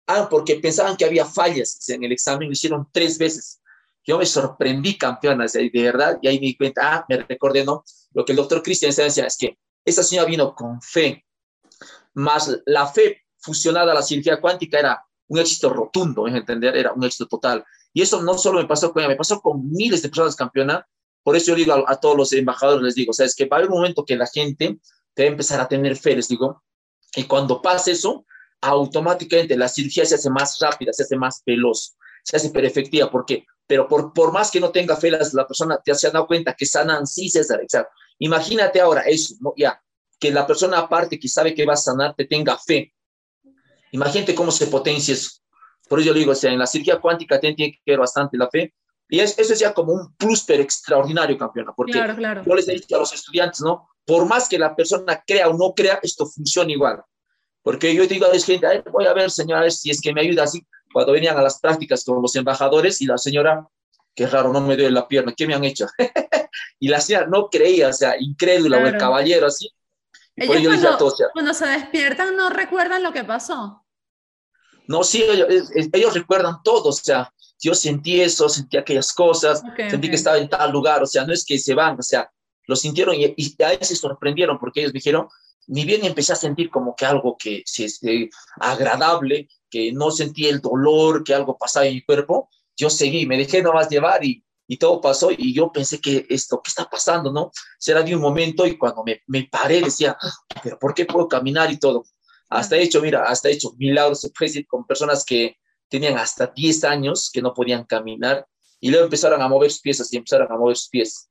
ah, porque pensaban que había fallas en el examen, lo hicieron tres veces. Yo me sorprendí, campeona, de verdad, y ahí me di cuenta, ah, me recordé, ¿no? Lo que el doctor Cristian decía es que esa señora vino con fe, más la fe fusionada a la cirugía cuántica era un éxito rotundo, en entender, era un éxito total. Y eso no solo me pasó con ella, me pasó con miles de personas campeona. Por eso yo digo a, todos los embajadores, les digo, sabes que va a haber un momento que la gente te va a empezar a tener fe, les digo, y cuando pase eso, automáticamente la cirugía se hace más rápida, se hace más veloz, se hace pero efectiva. ¿Por qué? Pero por, por más que no tenga fe, la, persona te se ha dado cuenta que sanan, sí, César, exacto. Imagínate ahora eso, ¿no? Ya, que la persona aparte que sabe que va a sanar te tenga fe. Imagínate cómo se potencia eso. Por eso yo digo, o sea, en la cirugía cuántica tiene que ver bastante la fe. Y eso es ya como un plus pero extraordinario, campeona, porque yo les he dicho a los estudiantes, ¿no? Por más que la persona crea o no crea, esto funciona igual. Porque yo digo a la gente, voy a ver, señora, a ver si es que me ayuda así. Cuando venían a las prácticas con los embajadores y la señora, qué raro, no me duele la pierna, ¿qué me han hecho? y la señora no creía, o sea, incrédula, o el caballero así. Ellos cuando, a todos, cuando se despiertan no recuerdan lo que pasó. No, sí, ellos, recuerdan todo, o sea, yo sentí eso, sentí aquellas cosas, sentí que estaba en tal lugar, o sea, no es que se van, o sea, lo sintieron y, y a veces se sorprendieron porque ellos dijeron, ni bien empecé a sentir como que algo que es agradable, que no sentí el dolor, que algo pasaba en mi cuerpo, yo seguí, me dejé nomás llevar y, y todo pasó y yo pensé que esto, ¿qué está pasando? ¿No? Será de un momento y cuando me, me paré decía, pero ¿por qué puedo caminar y todo? Hasta he hecho, mira, hasta he hecho milagros con personas que tenían hasta 10 años que no podían caminar y luego empezaron a mover sus pies, así empezaron a mover sus pies.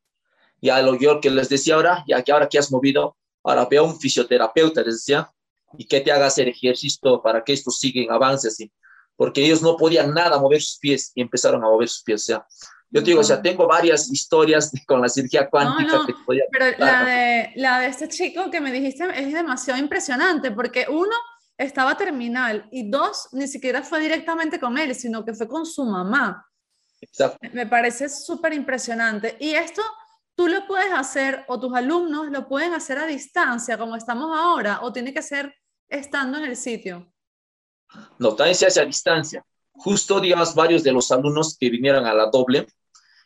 Ya lo yo que les decía ahora, ya que ahora que has movido, ahora ve a un fisioterapeuta, les decía, y que te haga hacer ejercicio para que esto siga en avance así. Porque ellos no podían nada mover sus pies y empezaron a mover sus pies. O sea, yo te digo, o sea, tengo varias historias con la cirugía cuántica que podía Pero la de, la de este chico que me dijiste es demasiado impresionante porque uno estaba terminal y dos, ni siquiera fue directamente con él, sino que fue con su mamá. Exacto. Me parece súper impresionante. Y esto tú lo puedes hacer o tus alumnos lo pueden hacer a distancia, como estamos ahora, o tiene que ser estando en el sitio. No, también se hace a distancia. Justo, digamos, varios de los alumnos que vinieron a la doble,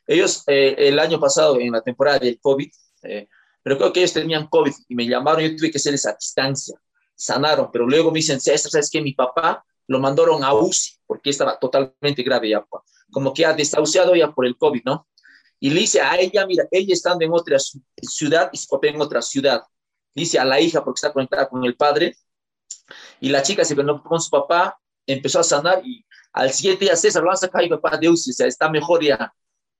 ellos eh, el año pasado, en la temporada del COVID, eh, pero creo que ellos tenían COVID y me llamaron, yo tuve que hacerles a distancia, sanaron, pero luego me dicen, César, ¿sabes qué? Mi papá lo mandaron a UCI, porque estaba totalmente grave ya, como que ha desahuciado ya por el COVID, ¿no? Y le dice a ella, mira, ella estando en otra ciudad y su papá en otra ciudad. Dice a la hija, porque está conectada con el padre, y la chica se conectó con su papá, empezó a sanar y al siguiente día César lo van a sacar y papá de UCI, o sea, está mejor ya.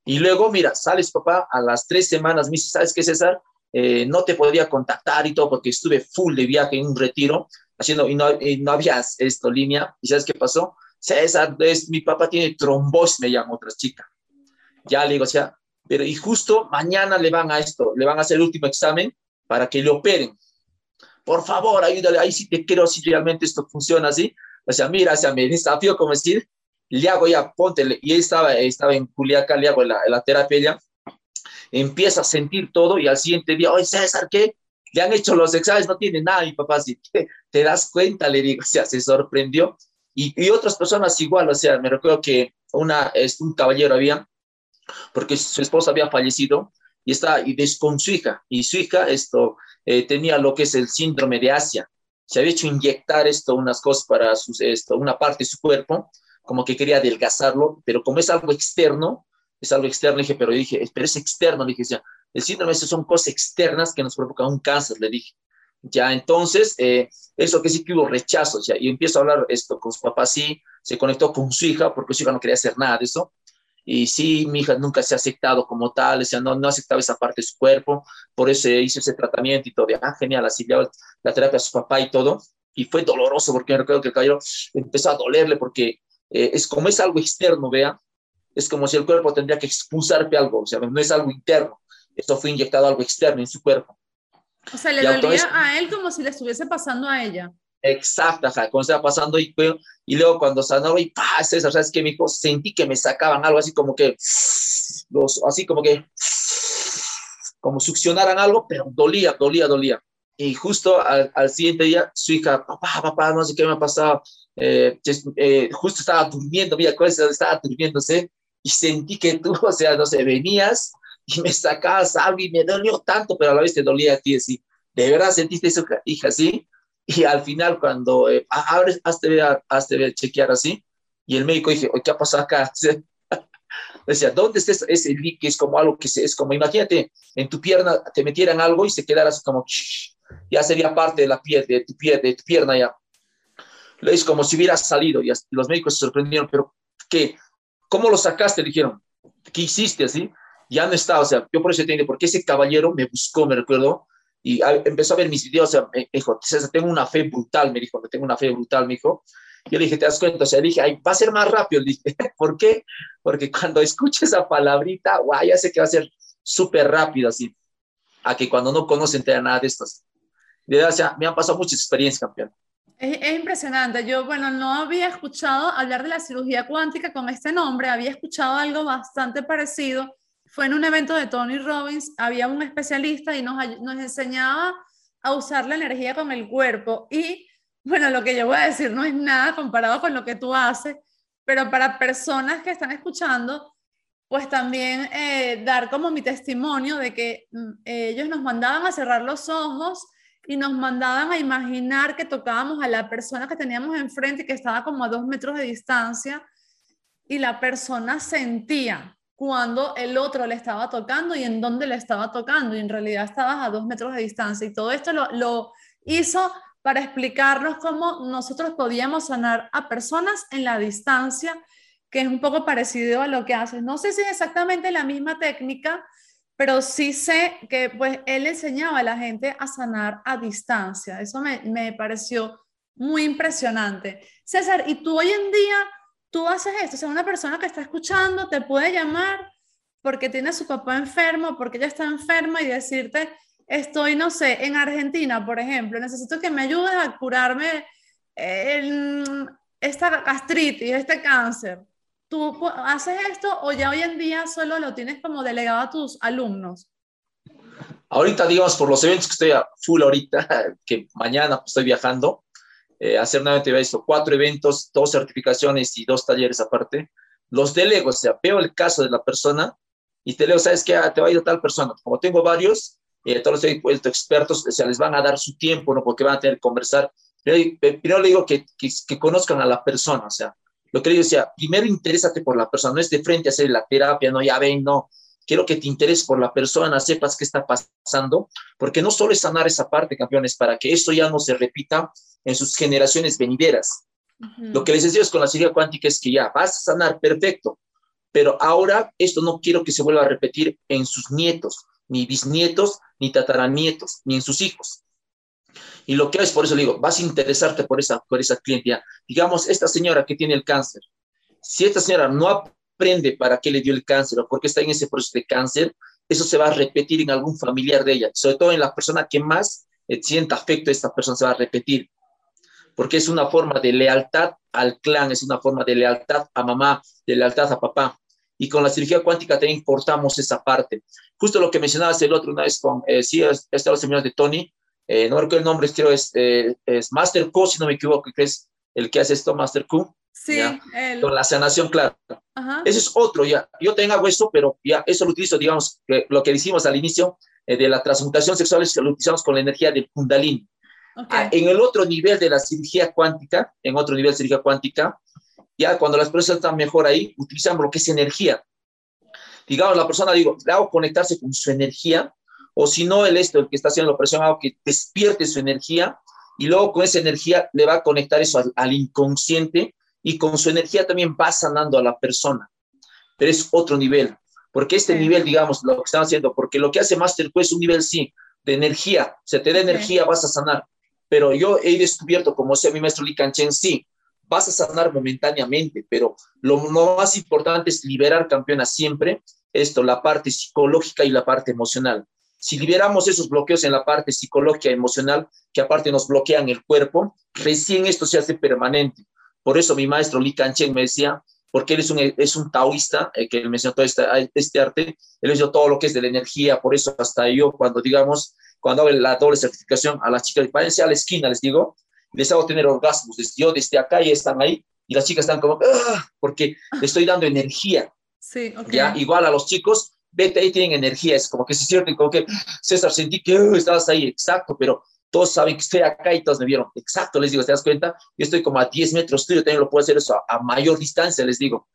Y luego, mira, sales papá a las tres semanas, me dice, ¿sabes qué, César? Eh, no te podía contactar y todo porque estuve full de viaje en un retiro haciendo y no, no había esto línea. ¿Y sabes qué pasó? César, es, mi papá tiene trombosis, me llama otra chica. Ya le digo, o sea, pero y justo mañana le van a esto, le van a hacer el último examen para que le operen. Por favor, ayúdale, ahí sí te quiero si realmente esto funciona así. O sea, mira, o sea, me desafío como decir, le hago ya, ponte, y estaba, estaba en Culiacán, le hago la, la terapia ya, empieza a sentir todo y al siguiente día, oye César, ¿qué? Le han hecho los exámenes, no tiene nada, mi papá, si te, das cuenta, le digo, o sea, se sorprendió. Y, y, otras personas igual, o sea, me recuerdo que una, un caballero había, porque su esposa había fallecido y está y con su hija, y su hija esto, eh, tenía lo que es el síndrome de Asia. Se había hecho inyectar esto, unas cosas para esto, una parte de su cuerpo, como que quería adelgazarlo, pero como es algo externo, es algo externo, dije, pero dije, pero es externo, dije, ya, el síndrome eso son cosas externas que nos provocan un cáncer, le dije. Ya, entonces, eh, eso que sí que hubo rechazo, ya, y empiezo a hablar esto con su papá, sí, se conectó con su hija, porque su hija no quería hacer nada de eso, y sí, mi hija nunca se ha aceptado como tal, o sea, no, no aceptaba esa parte de su cuerpo, por eso hizo ese tratamiento y todo, ah, genial, así le la terapia a su papá y todo, y fue doloroso, porque me recuerdo que el caballero empezó a dolerle, porque eh, es como es algo externo, vea, es como si el cuerpo tendría que expulsarte algo, o sea, no es algo interno, esto fue inyectado algo externo en su cuerpo. O sea, le dolía a él como si le estuviese pasando a ella. Exacto, ajá, como estaba pasando y, y luego cuando sanaba y ¡pah! César, ¿sabes qué, hijo Sentí que me sacaban algo así como que, los, así como que, como succionaran algo, pero dolía, dolía, dolía. Y justo al, al siguiente día, su hija, papá, papá, no sé qué me ha pasado, eh, eh, justo estaba durmiendo, mira, estaba durmiéndose y sentí que tú, o sea, no sé, venías y me sacabas algo y me dolió tanto, pero a la vez te dolía a ti, así. ¿De verdad sentiste eso, hija, sí? Y al final, cuando eh, abres, hazte ver, hazte ver, chequear así, y el médico dije, ¿qué ha pasado acá? Decía, ¿dónde está ese líquido? Es como algo que se, es como, imagínate, en tu pierna te metieran algo y se quedara así como, ya sería parte de la piel, de tu, piel, de tu pierna ya es como si hubiera salido y los médicos se sorprendieron, pero ¿qué? ¿Cómo lo sacaste? Le dijeron, ¿qué hiciste así? Ya no está, o sea, yo por eso entiendo, porque ese caballero me buscó, me recuerdo, y empezó a ver mis videos, o sea, me dijo, tengo una fe brutal, me dijo, tengo una fe brutal, me dijo. Yo le dije, ¿te das cuenta? O sea, dije, Ay, va a ser más rápido. Le dije, ¿por qué? Porque cuando escuches esa palabrita, guay, ya sé que va a ser súper rápido, así, a que cuando no conocen te nada de estos. De o sea, me han pasado muchas experiencias, campeón. Es, impresionante. Yo, bueno, no había escuchado hablar de la cirugía cuántica con este nombre, había escuchado algo bastante parecido. Fue en un evento de Tony Robbins, había un especialista y nos, nos enseñaba a usar la energía con el cuerpo. Y bueno, lo que yo voy a decir no es nada comparado con lo que tú haces, pero para personas que están escuchando, pues también eh, dar como mi testimonio de que mm, ellos nos mandaban a cerrar los ojos y nos mandaban a imaginar que tocábamos a la persona que teníamos enfrente y que estaba como a dos metros de distancia y la persona sentía cuando el otro le estaba tocando y en dónde le estaba tocando y en realidad estabas a dos metros de distancia y todo esto lo, hizo para explicarnos cómo nosotros podíamos sanar a personas en la distancia, que es un poco parecido a lo que haces. No sé si es exactamente la misma técnica, pero sí sé que pues él enseñaba a la gente a sanar a distancia. Eso me, me pareció muy impresionante. César, ¿y tú hoy en día, tú haces esto? O sea, una persona que está escuchando te puede llamar porque tiene su papá enfermo, porque ella está enferma y decirte, estoy, no sé, en Argentina, por ejemplo, necesito que me ayudes a curarme esta gastritis, este cáncer. ¿Tú haces esto o ya hoy en día solo lo tienes como delegado a tus alumnos? Ahorita, digamos, por los eventos que estoy a full ahorita, que mañana pues, estoy viajando, eh, hacer nuevamente visto cuatro eventos, dos certificaciones y dos talleres aparte. Los delego, o sea, veo el caso de la persona y te leo, ¿sabes qué? Ah, te va a ir a tal persona. Como tengo varios, eh, todos los he puesto expertos, o sea, les van a dar su tiempo, ¿no? Porque van a tener que conversar Primero le digo que, que, conozcan a la persona, o sea, lo que le sea, primero interésate por la persona, no es de frente a hacer la terapia, no, ya ven, no, quiero que te intereses por la persona, sepas qué está pasando, porque no solo es sanar esa parte, campeones, para que esto ya no se repita en sus generaciones venideras. Lo que les decía es con la cirugía cuántica es que ya vas a sanar, perfecto, pero ahora esto no quiero que se vuelva a repetir en sus nietos, ni bisnietos, ni tataranietos, ni en sus hijos. Y lo que es, por eso le digo, vas a interesarte por esa, por esa cliente. Digamos, esta señora que tiene el cáncer, si esta señora no aprende para qué le dio el cáncer o por qué está en ese proceso de cáncer, eso se va a repetir en algún familiar de ella, sobre todo en la persona que más eh, sienta afecto a esta persona, se va a repetir, porque es una forma de lealtad al clan, es una forma de lealtad a mamá, de lealtad a papá. Y con la cirugía cuántica también importamos esa parte. Justo lo que mencionabas el otro una vez con, eh, sí, esta los seminarios de Tony, eh, no recuerdo el nombre, creo es, eh, es Master Q, si no me equivoco, que es el que hace esto, Master Q. Sí, con la sanación, claro. Ese es otro, ya. Yo tengo esto, pero ya eso lo utilizo, digamos, lo que decimos al inicio eh, de la transmutación sexual, es que lo utilizamos con la energía del Kundalini. Ah, en el otro nivel de la cirugía cuántica, en otro nivel de cirugía cuántica, ya cuando las personas están mejor ahí, utilizamos lo que es energía. Digamos, la persona, digo, le hago conectarse con su energía, o si no, el esto, el que está haciendo la operación, hago que despierte su energía, y luego con esa energía le va a conectar eso al inconsciente, y con su energía también va sanando a la persona. Pero es otro nivel, porque este nivel, digamos, lo que están haciendo, porque lo que hace Master es un nivel, sí, de energía, se te da energía, vas a sanar. Pero yo he descubierto, como sea mi maestro Li Kanchen, sí, vas a sanar momentáneamente, pero lo, más importante es liberar, campeona, siempre esto, la parte psicológica y la parte emocional. Si liberamos esos bloqueos en la parte psicológica emocional, que aparte nos bloquean el cuerpo, recién esto se hace permanente. Por eso mi maestro Li Kanchen me decía, porque él es un, es un taoísta, eh, que él me enseñó todo este, este arte, él hizo todo lo que es de la energía, por eso hasta yo cuando digamos, cuando hago la doble certificación a las chicas, váyanse a la esquina, les digo, les hago tener orgasmos, desde, yo desde acá y están ahí, y las chicas están como, ¡Ah! porque le estoy dando energía. Sí, okay. ¿ya? Igual a los chicos, vete ahí, tienen energía, es como que se sienten como que, César, sentí que uh, estabas ahí, exacto, pero todos saben que estoy acá y todos me vieron. Exacto, les digo, ¿te das cuenta? Yo estoy como a 10 metros tuyo, también lo puedo hacer eso a, mayor distancia, les digo.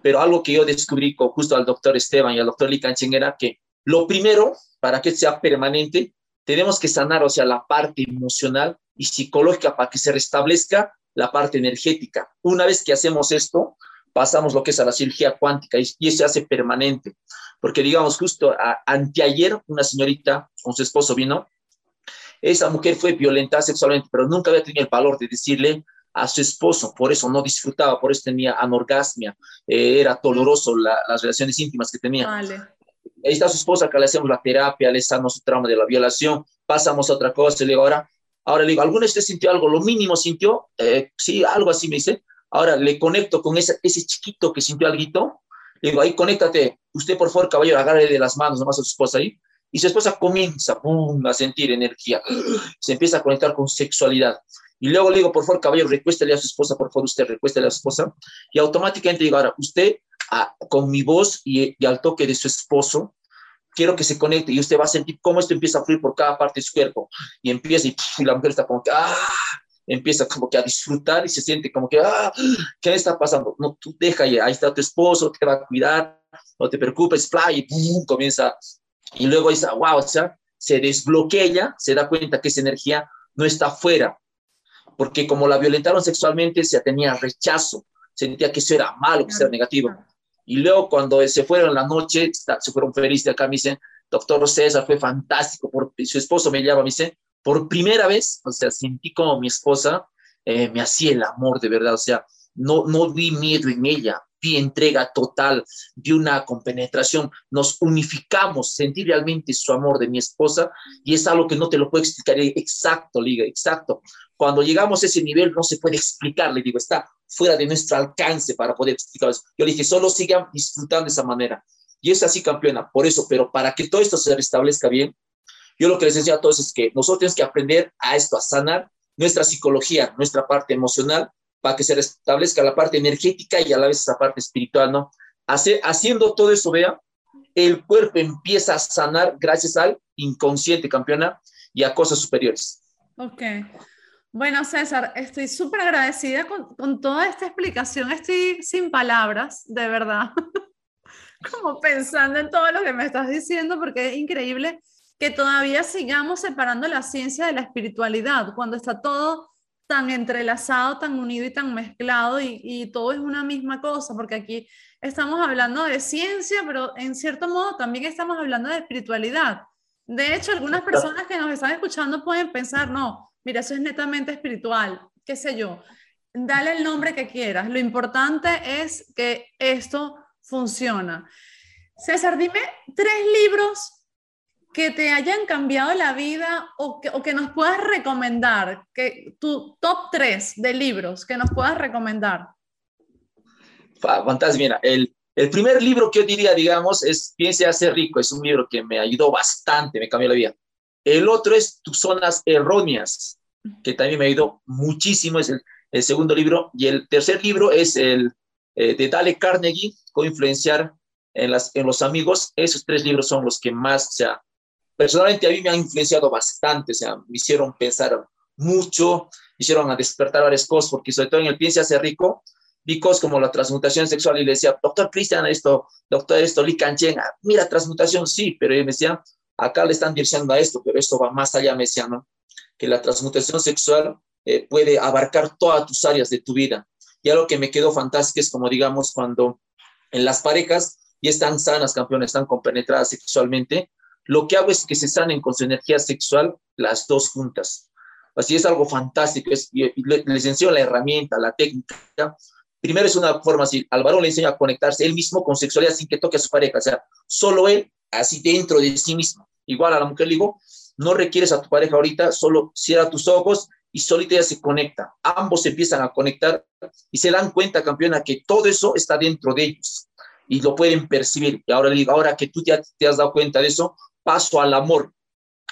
Pero algo que yo descubrí con justo al doctor Esteban y al doctor Licanchen era que lo primero, para que sea permanente, tenemos que sanar, o sea, la parte emocional y psicológica para que se restablezca la parte energética. Una vez que hacemos esto, pasamos lo que es a la cirugía cuántica y, y eso se hace permanente. Porque digamos, justo a, anteayer, una señorita con su esposo vino esa mujer fue violentada sexualmente, pero nunca había tenido el valor de decirle a su esposo, por eso no disfrutaba, por eso tenía anorgasmia, eh, era doloroso las relaciones íntimas que tenía. Vale. Ahí está su esposa, que le hacemos la terapia, le sanamos su trauma de la violación, pasamos a otra cosa, le digo, ahora, ahora le digo, ¿alguna vez usted sintió algo? Lo mínimo sintió, eh, sí, algo así me dice, ahora le conecto con ese, chiquito que sintió algo, le digo, ahí conéctate, usted por favor, caballero, agarre de las manos nomás a su esposa ahí, y su esposa comienza a sentir energía, se empieza a conectar con sexualidad. Y luego le digo, por favor, caballero, recuéstele a su esposa, por favor, usted recuéstele a su esposa. Y automáticamente digo, ahora, usted, con mi voz y, al toque de su esposo, quiero que se conecte y usted va a sentir cómo esto empieza a fluir por cada parte de su cuerpo. Y empieza y, la mujer está como ah, empieza como que a disfrutar y se siente como que, ah, ¿qué está pasando? No, tú deja ahí está tu esposo, te va a cuidar, no te preocupes, fly, y comienza y luego dice, wow, o sea, se desbloquea, se da cuenta que esa energía no está afuera, porque como la violentaron sexualmente, se tenía rechazo, sentía que eso era malo, que eso era negativo. Y luego cuando se fueron la noche, se fueron felices de acá, me dicen, doctor César, fue fantástico, por, su esposo me llama, me dice, por primera vez, o sea, sentí como mi esposa eh, me hacía el amor de verdad, o sea, no, no vi miedo en ella, vi entrega total, vi una compenetración, nos unificamos, sentí realmente su amor de mi esposa y es algo que no te lo puedo explicar exacto, Liga, exacto. Cuando llegamos a ese nivel no se puede explicar, le digo, está fuera de nuestro alcance para poder explicar eso. Yo le dije, solo sigan disfrutando de esa manera. Y es así, campeona, por eso, pero para que todo esto se restablezca bien, yo lo que les decía a todos es que nosotros tenemos que aprender a esto, a sanar nuestra psicología, nuestra parte emocional, para que se restablezca la parte energética y a la vez esa parte espiritual, ¿no? haciendo todo eso, vea, el cuerpo empieza a sanar gracias al inconsciente, campeona, y a cosas superiores. Ok. Bueno, César, estoy súper agradecida con, con, toda esta explicación. Estoy sin palabras, de verdad. Como pensando en todo lo que me estás diciendo, porque es increíble que todavía sigamos separando la ciencia de la espiritualidad, cuando está todo tan entrelazado, tan unido y tan mezclado y, y todo es una misma cosa, porque aquí estamos hablando de ciencia, pero en cierto modo también estamos hablando de espiritualidad. De hecho, algunas personas que nos están escuchando pueden pensar, no, mira, eso es netamente espiritual, qué sé yo, dale el nombre que quieras. Lo importante es que esto funciona. César, dime tres libros que te hayan cambiado la vida o que, o que nos puedas recomendar, que tu top tres de libros que nos puedas recomendar. Fantástico, mira, el, el primer libro que yo diría, digamos, es Piense a ser rico, es un libro que me ayudó bastante, me cambió la vida. El otro es Tus zonas erróneas, que también me ayudó muchísimo, es el, el segundo libro. Y el tercer libro es el eh, de Dale Carnegie, Cómo influenciar en, las, en los amigos. Esos tres libros son los que más, o sea, personalmente a mí me han influenciado bastante, o sea, me hicieron pensar mucho, me hicieron despertar varias cosas, porque sobre todo en el Piense Hace Rico, vi cosas como la transmutación sexual y le decía, doctor Cristian, esto, doctor esto, Li ah, mira, transmutación, sí, pero él me decía, acá le están diciendo a esto, pero esto va más allá, me decía, ¿no? Que la transmutación sexual eh, puede abarcar todas tus áreas de tu vida. Y algo que me quedó fantástico es como, digamos, cuando en las parejas y están sanas, campeones, están compenetradas sexualmente, lo que hago es que se sanen con su energía sexual las dos juntas. Así es algo fantástico, es, les enseño la herramienta, la técnica. Primero es una forma así, al varón le enseño a conectarse él mismo con sexualidad sin que toque a su pareja, o sea, solo él, así dentro de sí mismo. Igual a la mujer le digo, no requieres a tu pareja ahorita, solo cierra tus ojos y solita ya se conecta. Ambos se empiezan a conectar y se dan cuenta, campeona, que todo eso está dentro de ellos y lo pueden percibir. Y ahora le digo, ahora que tú ya te has dado cuenta de eso, paso al amor.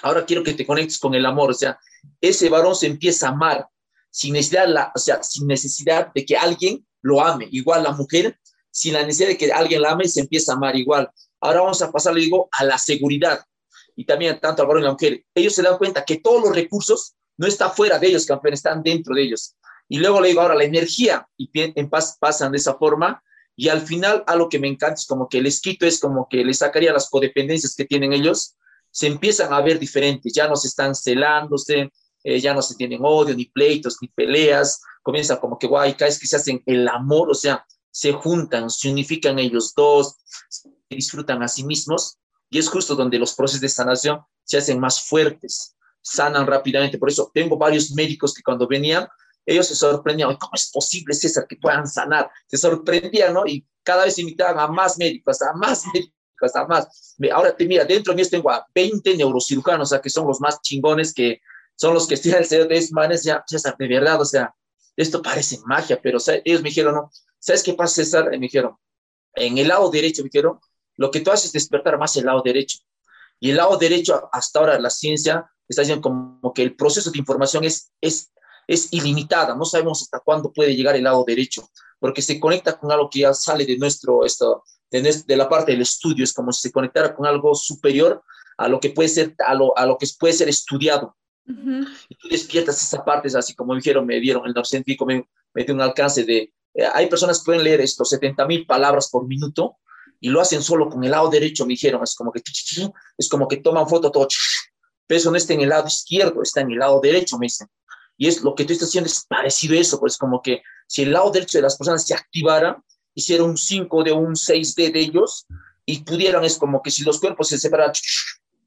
Ahora quiero que te conectes con el amor. O sea, ese varón se empieza a amar sin necesidad, o sea, sin necesidad de que alguien lo ame. Igual la mujer, sin la necesidad de que alguien la ame, se empieza a amar igual. Ahora vamos a pasar, le digo, a la seguridad. Y también tanto al varón y la mujer. Ellos se dan cuenta que todos los recursos no están fuera de ellos, campeón, están dentro de ellos. Y luego le digo, ahora la energía, y en paz pasan de esa forma, y al final, algo que me encanta es como que les quito, es como que les sacaría las codependencias que tienen ellos, se empiezan a ver diferentes, ya no se están celándose, eh, ya no se tienen odio, ni pleitos, ni peleas, comienza como que guay, cada vez que se hacen el amor, o sea, se juntan, se unifican ellos dos, se disfrutan a sí mismos, y es justo donde los procesos de sanación se hacen más fuertes, sanan rápidamente. Por eso tengo varios médicos que cuando venían ellos se sorprendían, ¿cómo es posible, César, que puedan sanar? Se sorprendían, ¿no? Y cada vez invitaban a más médicos, a más médicos, a más. Ahora te mira, dentro de mí tengo a 20 neurocirujanos, o sea, que son los más chingones, que son los que estiran el cerebro de manes, ya, César, de verdad, o sea, esto parece magia, pero ellos me dijeron, ¿no? ¿Sabes qué pasa, César? me dijeron, en el lado derecho, me dijeron, lo que tú haces es despertar más el lado derecho. Y el lado derecho, hasta ahora, la ciencia está diciendo como que el proceso de información es, es es ilimitada, no sabemos hasta cuándo puede llegar el lado derecho, porque se conecta con algo que ya sale de nuestro, esto, de, la parte del estudio, es como si se conectara con algo superior a lo que puede ser, a lo, a lo que puede ser estudiado. Y tú despiertas esa parte, es así como dijeron, me dieron el neurocientífico, me, me dio un alcance de, eh, hay personas que pueden leer estos 70 mil palabras por minuto y lo hacen solo con el lado derecho, me dijeron, es como que, es como que toman foto todo, pero eso no está en el lado izquierdo, está en el lado derecho, me dicen. Y es lo que tú estás haciendo es parecido a eso, pues como que si el lado derecho de las personas se activara, hiciera un 5 de un 6D de ellos y pudieran, es como que si los cuerpos se separan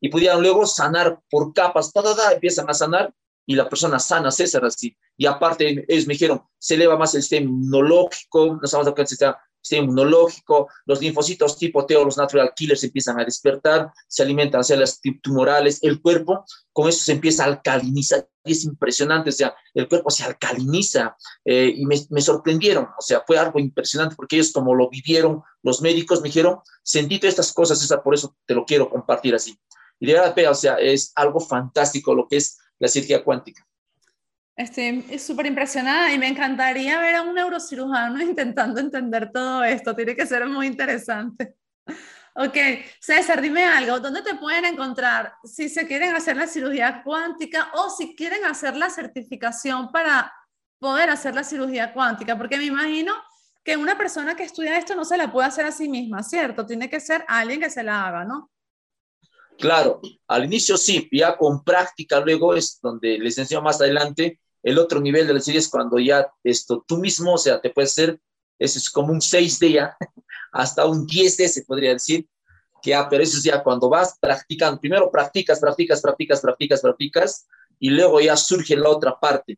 y pudieran luego sanar por capas, ta, empiezan a sanar y la persona sana, César, así. Y aparte, ellos me dijeron, se eleva más el sistema inmunológico, nos vamos a el sistema sistema inmunológico, los linfocitos tipo T o los natural killers empiezan a despertar, se alimentan células tumorales, el cuerpo con eso se empieza a alcalinizar y es impresionante, o sea, el cuerpo se alcaliniza eh, y me, me, sorprendieron, o sea, fue algo impresionante porque ellos como lo vivieron, los médicos me dijeron, sentí todas estas cosas, César, por eso te lo quiero compartir así. Y de verdad, o sea, es algo fantástico lo que es la cirugía cuántica. Estoy súper impresionada y me encantaría ver a un neurocirujano intentando entender todo esto. Tiene que ser muy interesante. Ok, César, dime algo, ¿dónde te pueden encontrar si se quieren hacer la cirugía cuántica o si quieren hacer la certificación para poder hacer la cirugía cuántica? Porque me imagino que una persona que estudia esto no se la puede hacer a sí misma, ¿cierto? Tiene que ser alguien que se la haga, ¿no? Claro, al inicio sí, ya con práctica luego es donde les enseño más adelante. El otro nivel de la serie es cuando ya esto tú mismo, o sea, te puedes hacer, eso es como un 6D ya, hasta un 10D se podría decir, que ya, pero eso es ya cuando vas practicando, primero practicas, practicas, practicas, practicas, practicas, y luego ya surge la otra parte.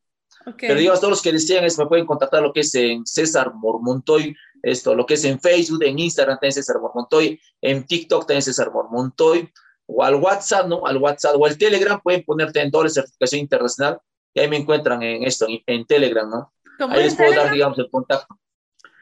Pero digamos, todos los que desean es, me pueden contactar lo que es en César Mormontoy, esto, lo que es en Facebook, en Instagram también César Mormontoy, en TikTok también César Mormontoy, o al WhatsApp, ¿no? Al WhatsApp o al Telegram, pueden ponerte en doble certificación internacional, y ahí me encuentran en esto, en, Telegram, ¿no? Ahí les puedo dar, digamos, el contacto.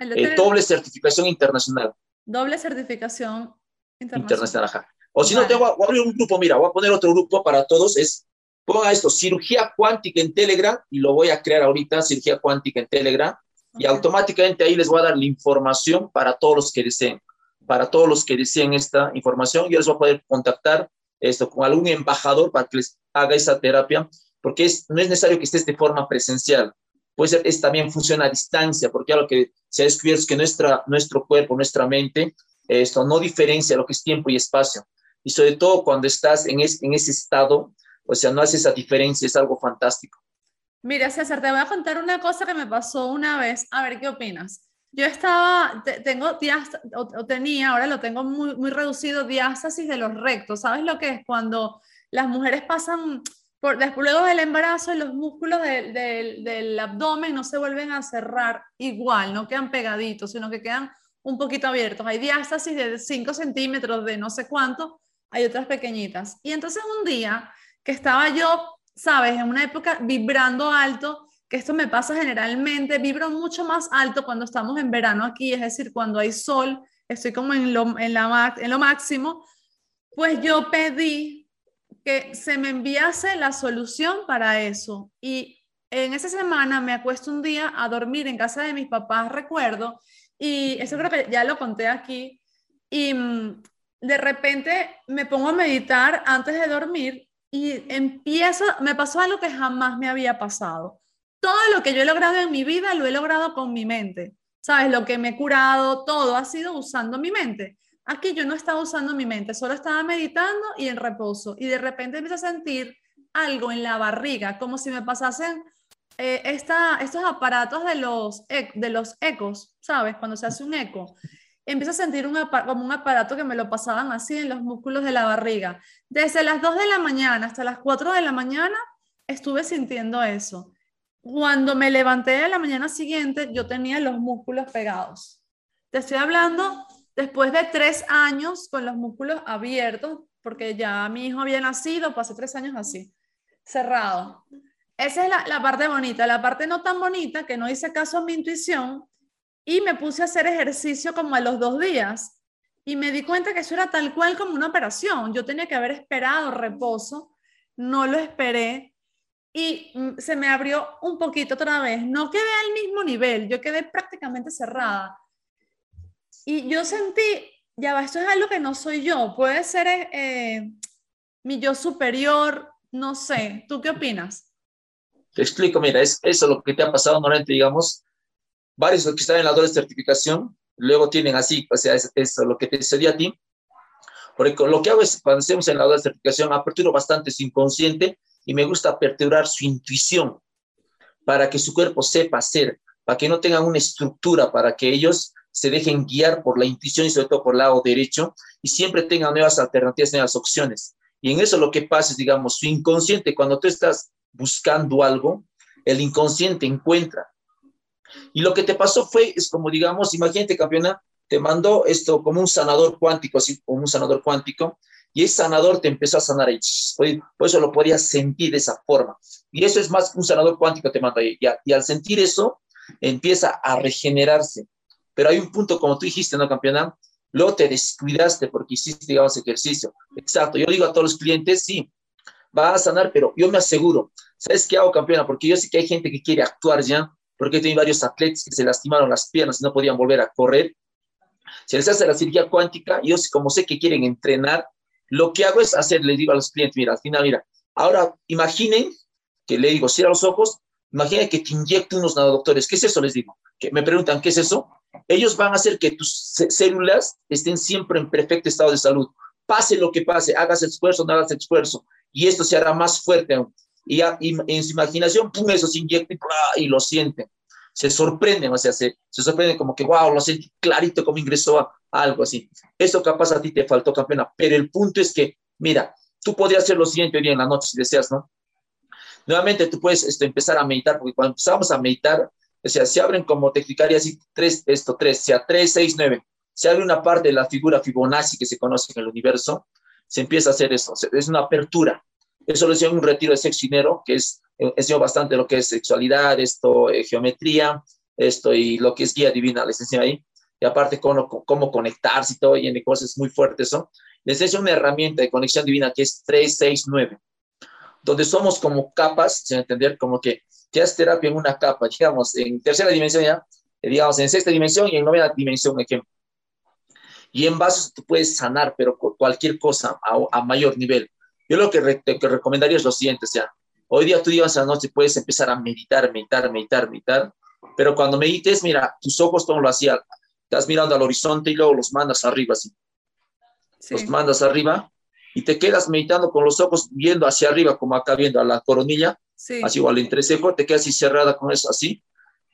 Eh, doble certificación internacional. Doble certificación internacional. O si no, te voy a, abrir un grupo, mira, voy a poner otro grupo para todos, es, ponga esto, cirugía cuántica en Telegram, y lo voy a crear ahorita, cirugía cuántica en Telegram, y automáticamente ahí les voy a dar la información para todos los que deseen, para todos los que deseen esta información, yo les voy a poder contactar esto con algún embajador para que les haga esa terapia, porque es, no es necesario que estés de forma presencial, puede ser, es, también funciona a distancia, porque lo que se ha descubierto es que nuestra, nuestro cuerpo, nuestra mente, esto no diferencia lo que es tiempo y espacio. Y sobre todo cuando estás en, en ese estado, o sea, no hace esa diferencia, es algo fantástico. Mira, César, te voy a contar una cosa que me pasó una vez, a ver qué opinas. Yo estaba, tengo o, tenía, ahora lo tengo muy, muy reducido, diástasis de los rectos. ¿Sabes lo que es? Cuando las mujeres pasan por, después del embarazo los músculos del abdomen no se vuelven a cerrar igual, no quedan pegaditos, sino que quedan un poquito abiertos. Hay diástasis de 5 centímetros, de no sé cuánto, hay otras pequeñitas. Y entonces un día que estaba yo, sabes, en una época vibrando alto, que esto me pasa generalmente, vibro mucho más alto cuando estamos en verano aquí, es decir, cuando hay sol, estoy como en lo, en lo máximo, pues yo pedí que se me enviase la solución para eso. Y en esa semana me acuesto un día a dormir en casa de mis papás, recuerdo, y eso creo que ya lo conté aquí. Y mm, de repente me pongo a meditar antes de dormir y empiezo, me pasó algo que jamás me había pasado. Todo lo que yo he logrado en mi vida lo he logrado con mi mente. ¿Sabes? Lo que me he curado, todo ha sido usando mi mente. Aquí yo no estaba usando mi mente, solo estaba meditando y en reposo. Y de repente empiezo a sentir algo en la barriga, como si me pasasen eh, estos aparatos de los, e, de los ecos, ¿sabes? Cuando se hace un eco, empiezo a sentir un, como un aparato que me lo pasaban así en los músculos de la barriga. Desde las 2 de la mañana hasta las 4 de la mañana estuve sintiendo eso. Cuando me levanté de la mañana siguiente, yo tenía los músculos pegados. Te estoy hablando después de tres años con los músculos abiertos, porque ya mi hijo había nacido, pasé tres años así, cerrado. Esa es la, parte bonita. La parte no tan bonita, que no hice caso a mi intuición y me puse a hacer ejercicio como a los dos días. Y me di cuenta que eso era tal cual como una operación. Yo tenía que haber esperado reposo, no lo esperé y mm, se me abrió un poquito otra vez. No quedé al mismo nivel, yo quedé prácticamente cerrada. Y yo sentí, ya va, esto es algo que no soy yo, puede ser eh, mi yo superior, no sé. ¿Tú qué opinas? Te explico, mira, es eso lo que te ha pasado normalmente, digamos, varios que están en la doble certificación, luego tienen así, o sea, es eso lo que te sucedió a ti. Porque lo que hago es, cuando estemos en la doble certificación, aperturo bastante su inconsciente y me gusta aperturar su intuición para que su cuerpo sepa hacer, para que no tengan una estructura, para que ellos se dejen guiar por la intuición y sobre todo por el lado derecho y siempre tengan nuevas alternativas, nuevas opciones. Y en eso lo que pasa es, digamos, su inconsciente, cuando tú estás buscando algo, el inconsciente encuentra. Y lo que te pasó fue, es como digamos, imagínate, campeona, te mandó esto como un sanador cuántico, así como un sanador cuántico, y ese sanador te empezó a sanar ahí. Por eso lo podías sentir de esa forma. Y eso es más un sanador cuántico te manda ahí. Y, al sentir eso, empieza a regenerarse. Pero hay un punto, como tú dijiste, ¿no, campeona? Luego te descuidaste porque hiciste, digamos, ejercicio. Exacto. Yo digo a todos los clientes, sí, va a sanar, pero yo me aseguro, ¿sabes qué hago, campeona? Porque yo sé que hay gente que quiere actuar ya, porque tengo varios atletas que se lastimaron las piernas y no podían volver a correr. Se les hace la cirugía cuántica, yo como sé que quieren entrenar, lo que hago es hacer, les digo a los clientes, mira, al final, mira, ahora imaginen que le digo, cierra los ojos, imaginen que te inyecten unos nanodoctores. ¿Qué es eso? Les digo. Que me preguntan, ¿qué es eso? Ellos van a hacer que tus células estén siempre en perfecto estado de salud. Pase lo que pase, hagas esfuerzo, no hagas esfuerzo. Y esto se hará más fuerte aún. Y, en su imaginación, pum, eso se inyecta y, lo sienten. Se sorprenden, o sea, se, se sorprenden como que, wow, lo sentí clarito como ingresó a, algo así. Eso capaz a ti te faltó, campeona. Pero el punto es que, mira, tú podrías hacer lo siguiente hoy en la noche si deseas, ¿no? Nuevamente tú puedes esto, empezar a meditar, porque cuando empezamos a meditar, o sea, se abren como te explicaría así, tres, esto, tres, o sea, tres, seis, nueve. Se abre una parte de la figura Fibonacci que se conoce en el universo, se empieza a hacer eso, es una apertura. Eso lo en un retiro de sexo dinero, que es, enseñó bastante lo que es sexualidad, esto, eh, geometría, esto y lo que es guía divina, les enseño ahí. Y aparte, cómo, cómo conectarse y todo, y en cosas muy fuertes, ¿no? Les enseño una herramienta de conexión divina que es 369 donde somos como capas, sin entender, como que te haces terapia en una capa, digamos, en tercera dimensión ya, eh, digamos, en sexta dimensión y en novena dimensión, ejemplo. Y en vasos tú puedes sanar, pero cualquier cosa a, mayor nivel. Yo lo que, recomendaría es lo siguiente, o sea, hoy día tú digas a la noche puedes empezar a meditar, meditar, meditar, meditar, pero cuando medites, mira, tus ojos todo lo hacían, estás mirando al horizonte y luego los mandas arriba, así. Los mandas arriba y te quedas meditando con los ojos viendo hacia arriba, como acá viendo a la coronilla, así igual entrecejo, te quedas así cerrada con eso así,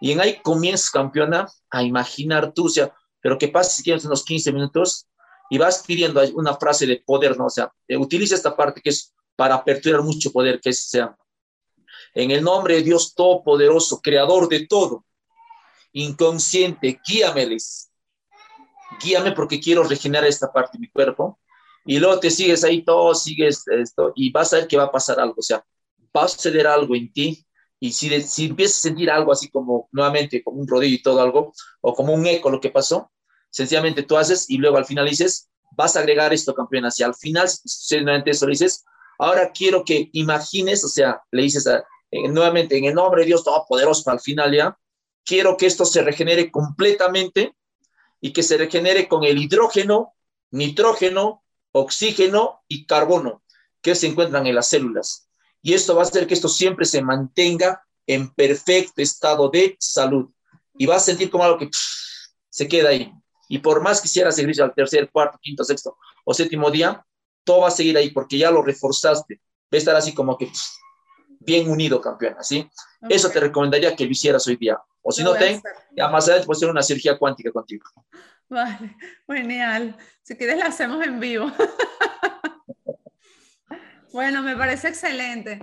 y en ahí comienzas, campeona, a imaginar tú, o sea, pero que pases si quieres unos 15 minutos y vas pidiendo una frase de poder, ¿no? O sea, eh, utiliza esta parte que es para aperturar mucho poder, que es, sea, en el nombre de Dios Todopoderoso, Creador de todo, inconsciente, guíameles, guíame porque quiero regenerar esta parte de mi cuerpo, y luego te sigues ahí todo, sigues esto y vas a ver que va a pasar algo, o sea, va a suceder algo en ti y si, si empiezas a sentir algo así como nuevamente como un rodillo y todo algo, o como un eco lo que pasó, sencillamente tú haces y luego al final dices, vas a agregar esto, campeón, hacia al final, nuevamente eso le dices, ahora quiero que imagines, o sea, le dices nuevamente en el nombre de Dios Todopoderoso al final ya, quiero que esto se regenere completamente y que se regenere con el hidrógeno, nitrógeno, oxígeno y carbono que se encuentran en las células. Y esto va a hacer que esto siempre se mantenga en perfecto estado de salud. Y va a sentir como algo que se queda ahí. Y por más quisiera seguir al tercer, cuarto, quinto, sexto o séptimo día, todo va a seguir ahí porque ya lo reforzaste. Va a estar así como que bien unido, campeón. ¿sí? Eso te recomendaría que lo hicieras hoy día. O si no, te, ya más adelante puedes hacer una cirugía cuántica contigo. Vale, genial. Si quieres la hacemos en vivo. bueno, me parece excelente.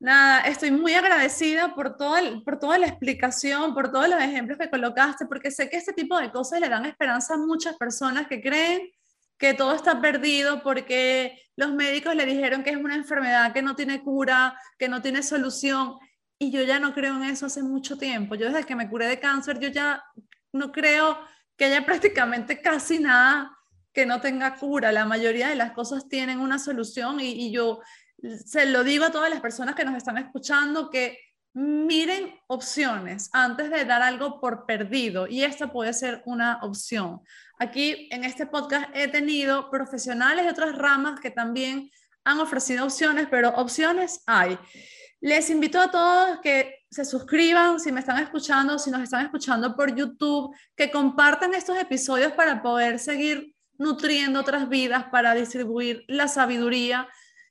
Nada, estoy muy agradecida por, todo por toda la explicación, por todos los ejemplos que colocaste, porque sé que este tipo de cosas le dan esperanza a muchas personas que creen que todo está perdido porque los médicos le dijeron que es una enfermedad que no tiene cura, que no tiene solución. Y yo ya no creo en eso hace mucho tiempo. Yo desde que me curé de cáncer, yo ya no creo que haya prácticamente casi nada que no tenga cura. La mayoría de las cosas tienen una solución y, yo se lo digo a todas las personas que nos están escuchando que miren opciones antes de dar algo por perdido y esta puede ser una opción. Aquí en este podcast he tenido profesionales de otras ramas que también han ofrecido opciones, pero opciones hay. Les invito a todos que se suscriban si me están escuchando, si nos están escuchando por YouTube, que compartan estos episodios para poder seguir nutriendo otras vidas para distribuir la sabiduría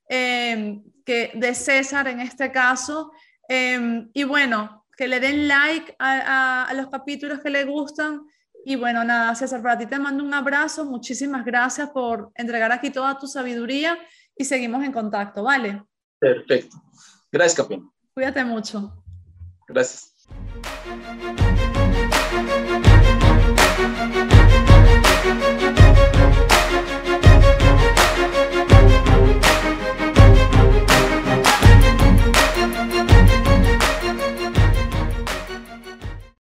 em, que, de César en este caso. Em, y bueno, que le den like a, los capítulos que le gustan. Y bueno, nada, César, para ti te mando un abrazo. Muchísimas gracias por entregar aquí toda tu sabiduría y seguimos en contacto, ¿vale? Perfecto. Gracias, Capitán. Cuídate mucho. Gracias.